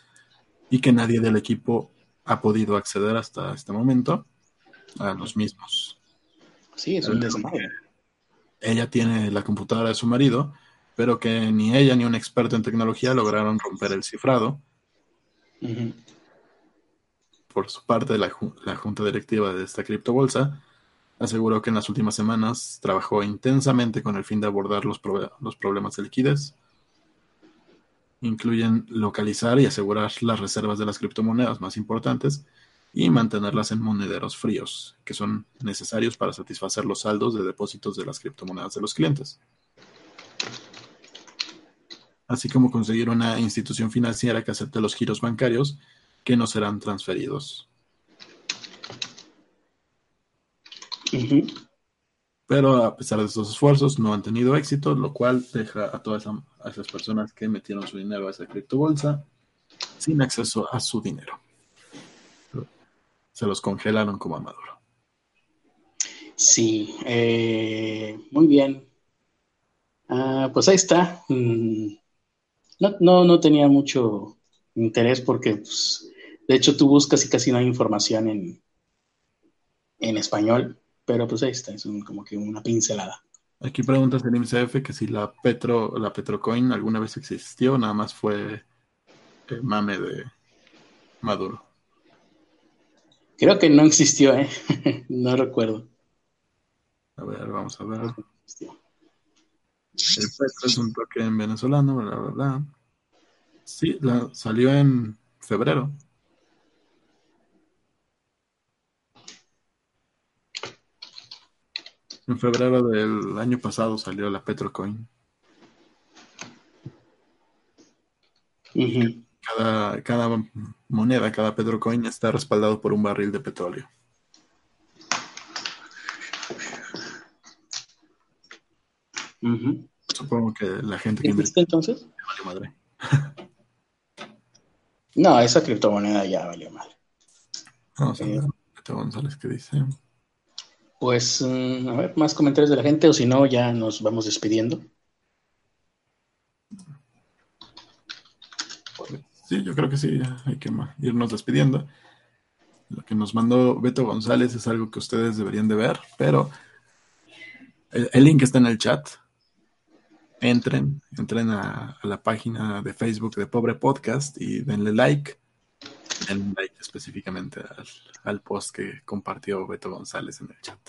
y que nadie del equipo ha podido acceder hasta este momento a los mismos. Sí, es un desmadre. Ella tiene la computadora de su marido, pero que ni ella ni un experto en tecnología lograron romper el cifrado. Por su parte, la, la junta directiva de esta criptobolsa Aseguró que en las últimas semanas trabajó intensamente con el fin de abordar los, los problemas de liquidez. Incluyen localizar y asegurar las reservas de las criptomonedas más importantes y mantenerlas en monederos fríos, que son necesarios para satisfacer los saldos de depósitos de las criptomonedas de los clientes. Así como conseguir una institución financiera que acepte los giros bancarios que no serán transferidos. Pero a pesar de estos esfuerzos no han tenido éxito, lo cual deja a todas esas personas que metieron su dinero a esa criptobolsa sin acceso a su dinero se los congelaron como a Maduro. Sí, eh, muy bien. Ah, pues ahí está. Mm, no, no, no, tenía mucho interés porque, pues, de hecho, tú buscas y casi no hay información en, en español, pero pues ahí está, es como que una pincelada. Aquí preguntas el IMCF que si la Petro, la Petrocoin alguna vez existió, nada más fue el mame de Maduro. Creo que no existió, ¿eh? no recuerdo. A ver, vamos a ver. El Petro es un token venezolano, bla, bla, bla. Sí, la, salió en febrero. En febrero del año pasado salió la Petrocoin. Cada, cada moneda, cada Petrocoin está respaldado por un barril de petróleo. Supongo que la gente que invierte entonces? madre. no, esa criptomoneda ya valió mal. Vamos a ver, eh, González, ¿qué dice? Pues, mm, a ver, más comentarios de la gente, o si no, ya nos vamos despidiendo. Sí, yo creo que sí, hay que irnos despidiendo. Lo que nos mandó Beto González es algo que ustedes deberían de ver, pero el, link está en el chat. Entren, entren a, la página de Facebook de Pobre Podcast y denle like. Denle like específicamente al, al post que compartió Beto González en el chat.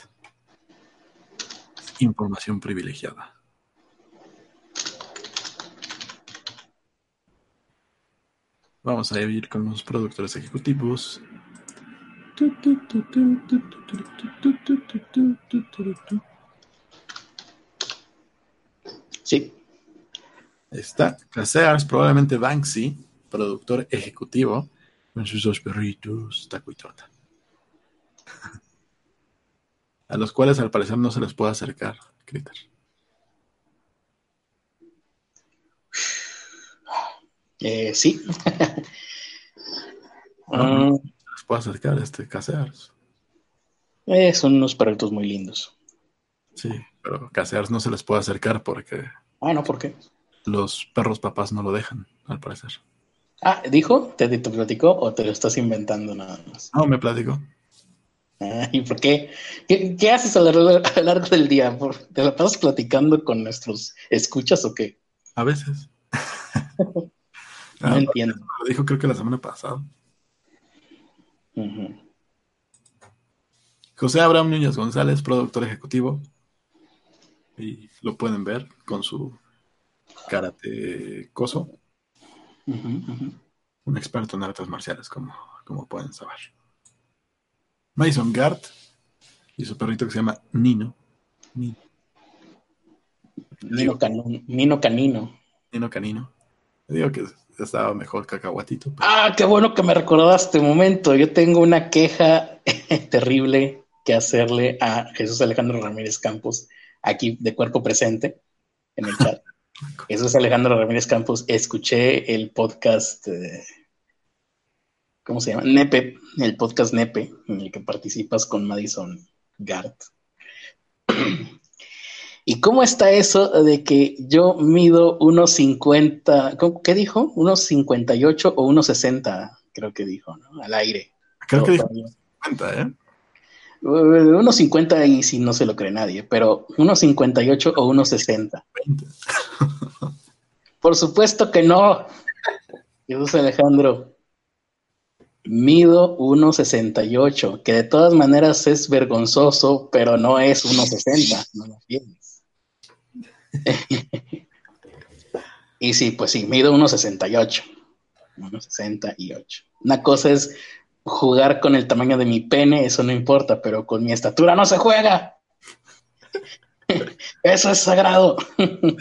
Información privilegiada. Vamos a ir con los productores ejecutivos. Sí. Está Casears, probablemente Banksy, productor ejecutivo, con sus dos perritos, taco y torta. A los cuales al parecer no se les puede acercar, Critter. Eh, sí. Ah, ¿Les puedo acercar este Casears? Eh, son unos perritos muy lindos. Sí, pero Casears no se les puede acercar porque. Ah, no, ¿por qué? Los perros papás no lo dejan, al parecer. Ah, ¿dijo? ¿Te, te platicó o te lo estás inventando nada más? No, me platicó. Ah, ¿Y por qué? qué? haces a lo largo, del día? ¿Te lo pasas platicando con nuestros escuchas o qué? A veces. No ah, entiendo. Lo dijo creo que la semana pasada. José Abraham Núñez González, productor ejecutivo. Y lo pueden ver con su karate coso. Un experto en artes marciales, como, como pueden saber. Mason Gart y su perrito que se llama Nino. Nino, Nino, Nino Canino. Nino Canino. Digo que estaba mejor cacahuatito. Ah, qué bueno que me recordaste un momento. Yo tengo una queja terrible que hacerle a Jesús Alejandro Ramírez Campos, aquí de cuerpo presente en el chat. Jesús Alejandro Ramírez Campos, escuché el podcast, eh, ¿cómo se llama? Nepe, el podcast Nepe, en el que participas con Madison Gart. ¿Y cómo está eso de que yo mido unos 50, ¿qué dijo? Unos 58 o unos 60, creo que dijo, ¿no? Al aire. Creo que dijo 50, ¿eh? Unos 50 y si no se lo cree nadie, pero unos 58 o unos 60. Por supuesto que no. Jesús Alejandro. Mido 1.68, que de todas maneras es vergonzoso, pero no es 1.60, no lo tienes. y sí, pues sí, mido 1.68. 1.68. Una cosa es jugar con el tamaño de mi pene, eso no importa, pero con mi estatura no se juega. Eso es sagrado.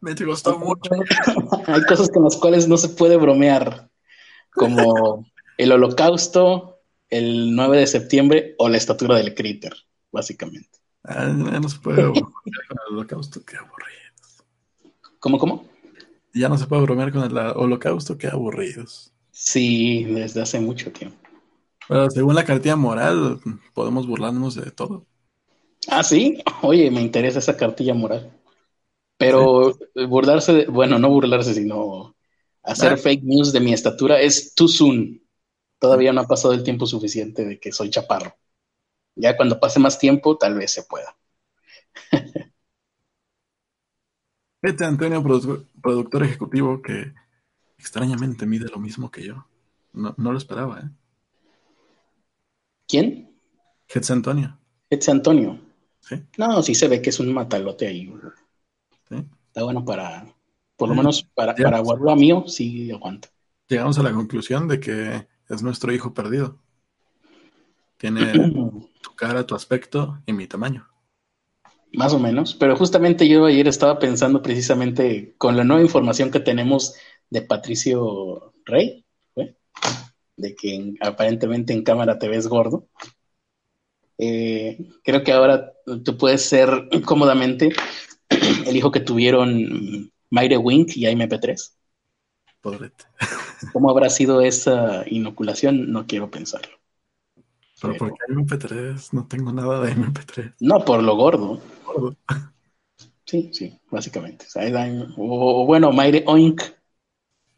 Me gustó mucho. Hay cosas con las cuales no se puede bromear, como el holocausto, el 9 de septiembre o la estatura del críter, básicamente. Ah, no se puede bromear con el holocausto, qué aburridos. ¿Cómo, cómo? Ya no se puede bromear con el holocausto, qué aburridos. Sí, desde hace mucho tiempo. Pero según la cartilla moral, podemos burlarnos de todo. Ah, sí. Oye, me interesa esa cartilla moral. Pero burlarse, de, bueno, no burlarse, sino hacer ah. fake news de mi estatura es too soon. Todavía no ha pasado el tiempo suficiente de que soy chaparro. Ya cuando pase más tiempo, tal vez se pueda. Este Antonio, productor ejecutivo, que extrañamente mide lo mismo que yo. No, lo esperaba, ¿eh? ¿Quién? Hetz Antonio. Hetz Antonio. No, sí se ve que es un matalote ahí. Está bueno para, por lo menos para, para guardar mío, sí aguanta. Llegamos a la conclusión de que es nuestro hijo perdido. Tiene tu cara, tu aspecto y mi tamaño. Más o menos, pero justamente yo ayer estaba pensando precisamente con la nueva información que tenemos de Patricio Rey, de que aparentemente en cámara te ves gordo. Eh, creo que ahora tú puedes ser cómodamente el hijo que tuvieron Mayre Wink y MP3. ¿Cómo habrá sido esa inoculación? No quiero pensarlo. Pero, ¿por qué MP3? No tengo nada de MP3. No, por lo gordo. Sí, sí, básicamente. O, bueno, Mayre Oink.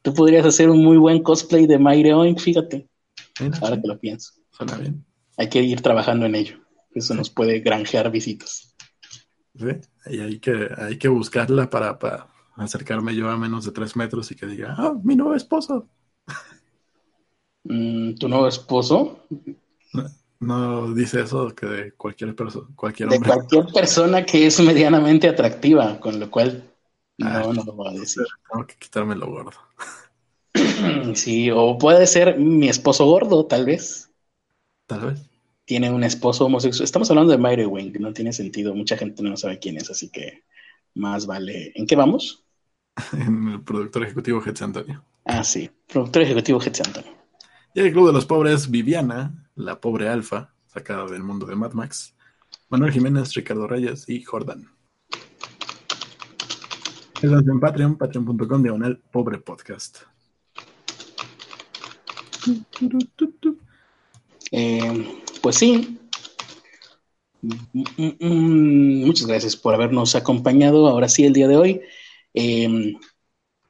Tú podrías hacer un muy buen cosplay de Mayre Oink, fíjate. ahora que lo pienso. Suena bien. Hay que ir trabajando en ello. Eso nos puede granjear visitas. Sí, y hay que, hay que buscarla para, acercarme yo a menos de tres metros y que diga, ah, mi nuevo esposo. Mm, ¿Tu nuevo esposo? No, dice eso que de cualquier persona, cualquier hombre. De cualquier persona que es medianamente atractiva, con lo cual no, ah, no lo voy a decir. Tengo que quitarme lo gordo. Sí, o puede ser mi esposo gordo, tal vez. Tal vez. Tiene un esposo homosexual. Estamos hablando de Mayre Wing, no tiene sentido. Mucha gente no sabe quién es, así que más vale. ¿En qué vamos? en el productor ejecutivo Hetz Antonio. Ah, sí, productor ejecutivo Hetz Antonio. Y el Club de los Pobres, Viviana, la pobre alfa, sacada del mundo de Mad Max, Manuel Jiménez, Ricardo Reyes y Jordan. Estás en Patreon, patreon.com diagonal pobre podcast. Eh, pues sí. Muchas gracias por habernos acompañado ahora sí el día de hoy. Eh,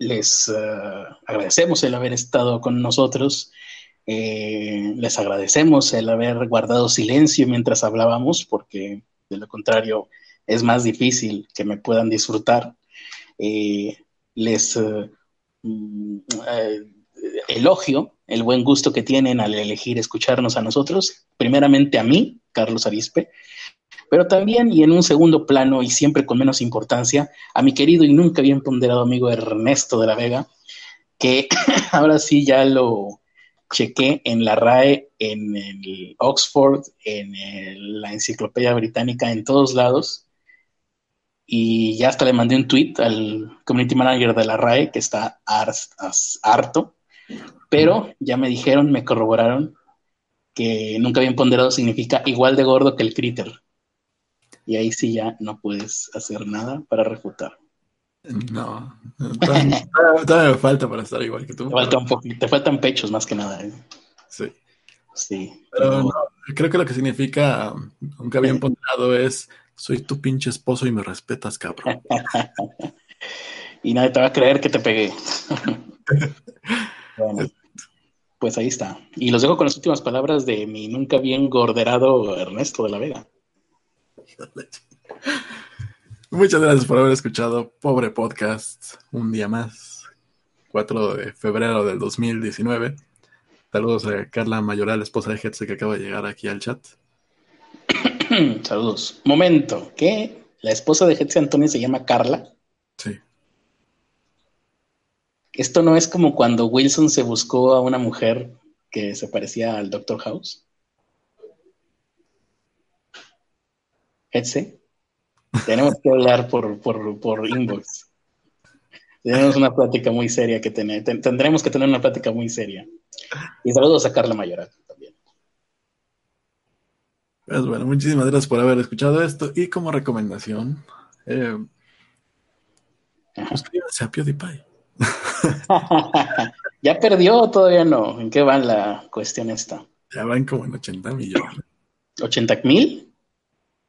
les eh, agradecemos el haber estado con nosotros. les agradecemos el haber guardado silencio mientras hablábamos, porque de lo contrario es más difícil que me puedan disfrutar. Les mm, elogio el buen gusto que tienen al elegir escucharnos a nosotros, primeramente a mí, Carlos Arispe, pero también y en un segundo plano y siempre con menos importancia, a mi querido y nunca bien ponderado amigo Ernesto de la Vega, que ahora sí ya lo chequé en la RAE, en el Oxford, en la Enciclopedia Británica, en todos lados. Y ya hasta le mandé un tweet al community manager de la RAE, que está harto pero ya me dijeron, me corroboraron que nunca bien ponderado significa igual de gordo que el critter. Y ahí sí ya no puedes hacer nada para refutar. No, todavía, me falta para estar igual que tú. Te, falta un poquito, te faltan pechos más que nada. ¿eh? Sí. Sí. Pero, creo que lo que significa nunca bien ponderado es soy tu pinche esposo y me respetas, cabrón. y nadie te va a creer que te pegué. bueno pues ahí está. Y los dejo con las últimas palabras de mi nunca bien gorderado Ernesto de la Vega. Muchas gracias por haber escuchado Pobre Podcast un día más, 4 de febrero del 2019. Saludos a Carla Mayoral, esposa de Hetze, que acaba de llegar aquí al chat. Saludos. Momento, ¿qué? ¿La esposa de Hetze Antonio se llama Carla? Sí. Esto no es como cuando Wilson se buscó a una mujer que se parecía al Doctor House. Hetze, tenemos que hablar por, por, por inbox. Tenemos una plática muy seria que tener. tendremos que tener una plática muy seria. Y saludos a Carla Mayoral. Pues bueno, muchísimas gracias por haber escuchado esto. Y como recomendación, eh, suscríbanse a PewDiePie. ¿Ya perdió o todavía no? ¿En qué va la cuestión esta? Ya van como en 80 millones. ¿80 mil?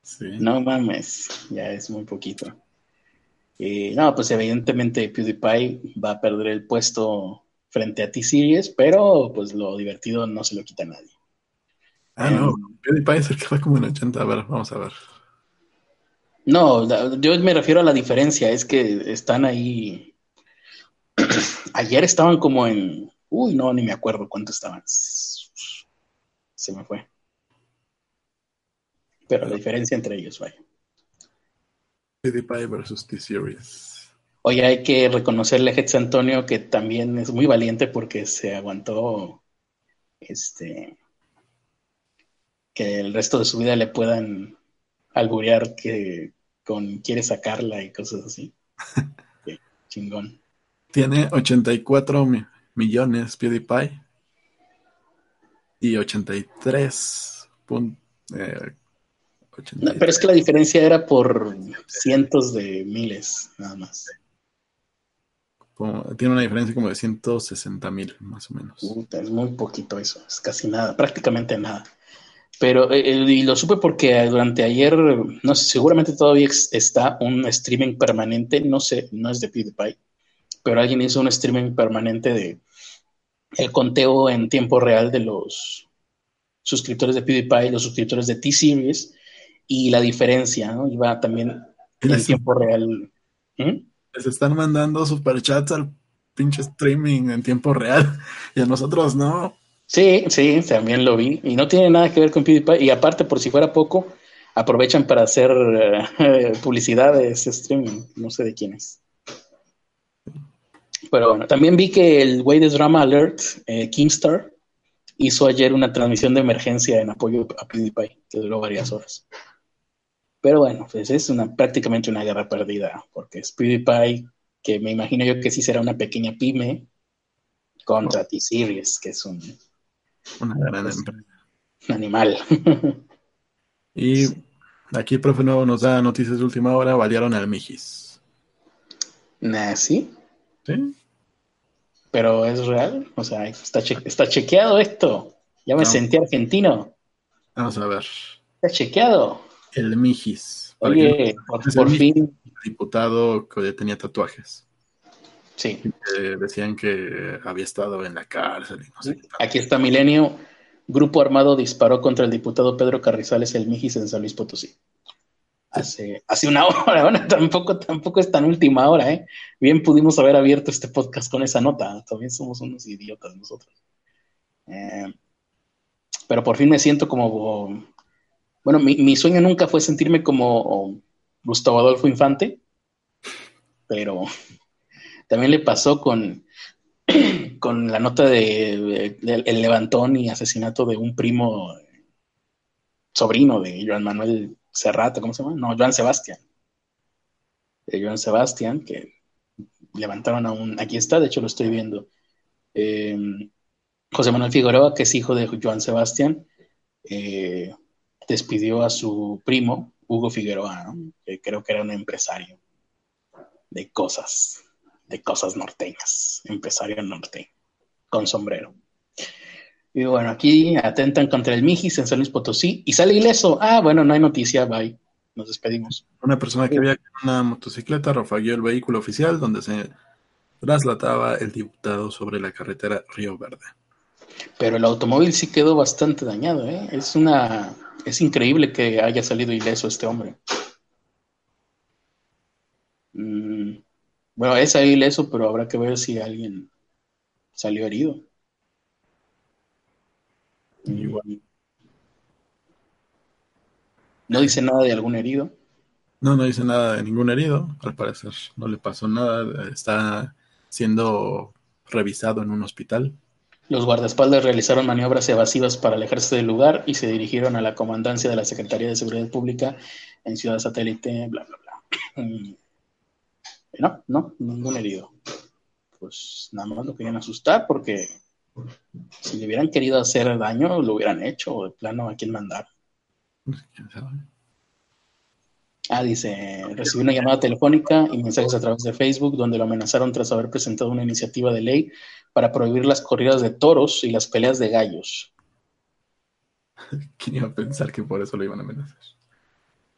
Sí. No mames, ya es muy poquito. Y no, pues evidentemente PewDiePie va a perder el puesto frente a T-Series, pero pues lo divertido no se lo quita a nadie. Ah, no, PewDiePie es el que va como en 80. A ver, vamos a ver. No, yo me refiero a la diferencia, es que están ahí. Ayer estaban como en. Uy, no, ni me acuerdo cuánto estaban. Se me fue. Pero la diferencia entre ellos, vaya. PewDiePie versus T-Series. Oye, hay que reconocerle a Hetz Antonio que también es muy valiente porque se aguantó este que el resto de su vida le puedan alburear que con quiere sacarla y cosas así. chingón. Tiene 84 millones PewDiePie y 83 eh, pero es que la diferencia era por cientos de miles, nada más. tiene una diferencia como de 160 mil, más o menos. es muy poquito eso, es casi nada, prácticamente nada. Pero, eh, eh, y lo supe porque durante ayer, no sé, seguramente todavía está un streaming permanente, no sé, no es de PewDiePie, pero alguien hizo un streaming permanente de el conteo en tiempo real de los suscriptores de PewDiePie, los suscriptores de T-Series, y la diferencia, ¿no? Iba también en tiempo real. ¿Mm? Les están mandando superchats al pinche streaming en tiempo real y a nosotros no. Sí, sí, también lo vi. Y no tiene nada que ver con PewDiePie. Y aparte, por si fuera poco, aprovechan para hacer eh, publicidad de ese streaming. No sé de quién es. Pero bueno, también vi que el güey de Drama Alert, eh, Kingstar, hizo ayer una transmisión de emergencia en apoyo a PewDiePie, que duró varias horas. Pero bueno, pues es una, prácticamente una guerra perdida, porque es PewDiePie, que me imagino yo que sí será una pequeña pyme, contra T-Series, que es un, una gran empresa. Un animal. y aquí el profe nuevo nos da noticias de última hora, balearon al Mijis. ¿Sí? Sí. Pero es real, o sea, está, está chequeado esto. Ya me sentí argentino. Vamos a ver. Está chequeado. El Mijis. Oye, por, fin. diputado que tenía tatuajes. Sí. decían que había estado en la cárcel y no sé Aquí está Milenio. Grupo armado disparó contra el diputado Pedro Carrizales el Mijis en San Luis Potosí. Hace, hace una hora, bueno, tampoco, tampoco es tan última hora, ¿eh? Bien pudimos haber abierto este podcast con esa nota. También somos unos idiotas nosotros. Eh, pero por fin me siento como bueno, mi, sueño nunca fue sentirme como Gustavo Adolfo Infante, pero también le pasó con, con la nota de, el levantón y asesinato de un primo sobrino de Joan Manuel Serrata, ¿cómo se llama? No, Joan Sebastián. De Joan Sebastián, que levantaron a un, aquí está, de hecho lo estoy viendo. Eh, José Manuel Figueroa, que es hijo de Joan Sebastián, eh, despidió a su primo, Hugo Figueroa, que creo que era un empresario de cosas, de cosas norteñas, empresario norte, con sombrero. Y bueno, aquí atentan contra el Mijis en San Luis Potosí y sale ileso. Ah, bueno, no hay noticia, bye. Nos despedimos. Una persona que había en una motocicleta rafagueó el vehículo oficial donde se trasladaba el diputado sobre la carretera Río Verde. Pero el automóvil sí quedó bastante dañado, ¿eh? Es una es increíble que haya salido ileso este hombre. Bueno, es ahí ileso, pero habrá que ver si alguien salió herido. Igual. No dice nada de algún herido. No, no dice nada de ningún herido. Al parecer no le pasó nada. Está siendo revisado en un hospital. Los guardaespaldas realizaron maniobras evasivas para alejarse del lugar y se dirigieron a la comandancia de la Secretaría de Seguridad Pública en Ciudad Satélite, bla, bla, bla. No, no, ningún herido. Pues nada más lo querían asustar porque si le hubieran querido hacer daño, lo hubieran hecho, o de plano a quién mandar. ¿Quién sabe? Ah, dice, recibió una llamada telefónica y mensajes a través de Facebook donde lo amenazaron tras haber presentado una iniciativa de ley para prohibir las corridas de toros y las peleas de gallos. ¿Quién iba a pensar que por eso lo iban a amenazar?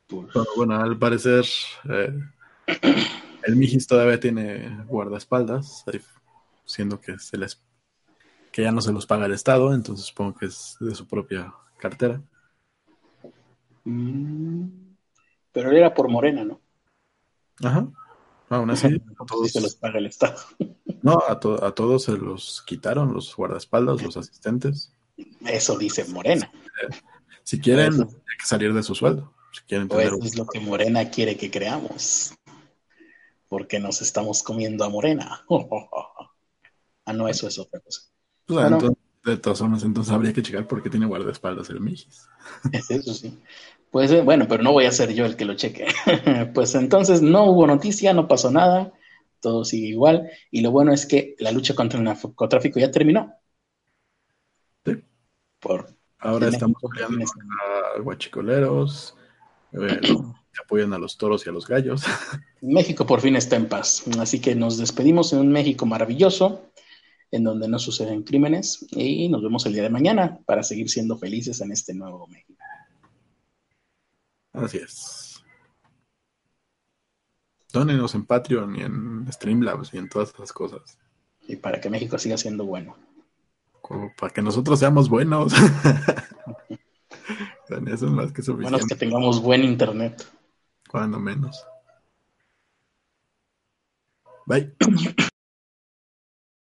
Pues, Pero bueno, al parecer eh, el Mijis todavía tiene guardaespaldas, siendo que se les que ya no se los paga el Estado, entonces supongo que es de su propia cartera. mm, pero era por Morena, ¿no? Ajá. Aún así, a todos, se los paga el Estado. no, a, to- a todos se los quitaron, los guardaespaldas, los asistentes. Eso dice Morena. Si quieren, Eso. hay que salir de su sueldo. Si quieren tener eso es lo que Morena quiere que creamos. Porque nos estamos comiendo a Morena. ah, no, eso es otra cosa. Pues, Bueno. entonces, de todas formas, entonces habría que checar por qué tiene guardaespaldas el Mijis. Es eso sí. Pues eh, bueno, pero no voy a ser yo el que lo cheque. pues entonces no hubo noticia, no pasó nada, todo sigue igual. Y lo bueno es que la lucha contra el narcotráfico ya terminó. Sí. Por Ahora estamos peleando contra guachicoleros, eh, que apoyan a los toros y a los gallos. México por fin está en paz. Así que nos despedimos en un México maravilloso, en donde no suceden crímenes. Y nos vemos el día de mañana para seguir siendo felices en este nuevo México. Así es. Dónenos en Patreon y en Streamlabs y en todas esas cosas. Y para que México siga siendo bueno. Como para que nosotros seamos buenos. Eso es más que Bueno, es suficiente, que tengamos buen internet. cuando menos. Bye.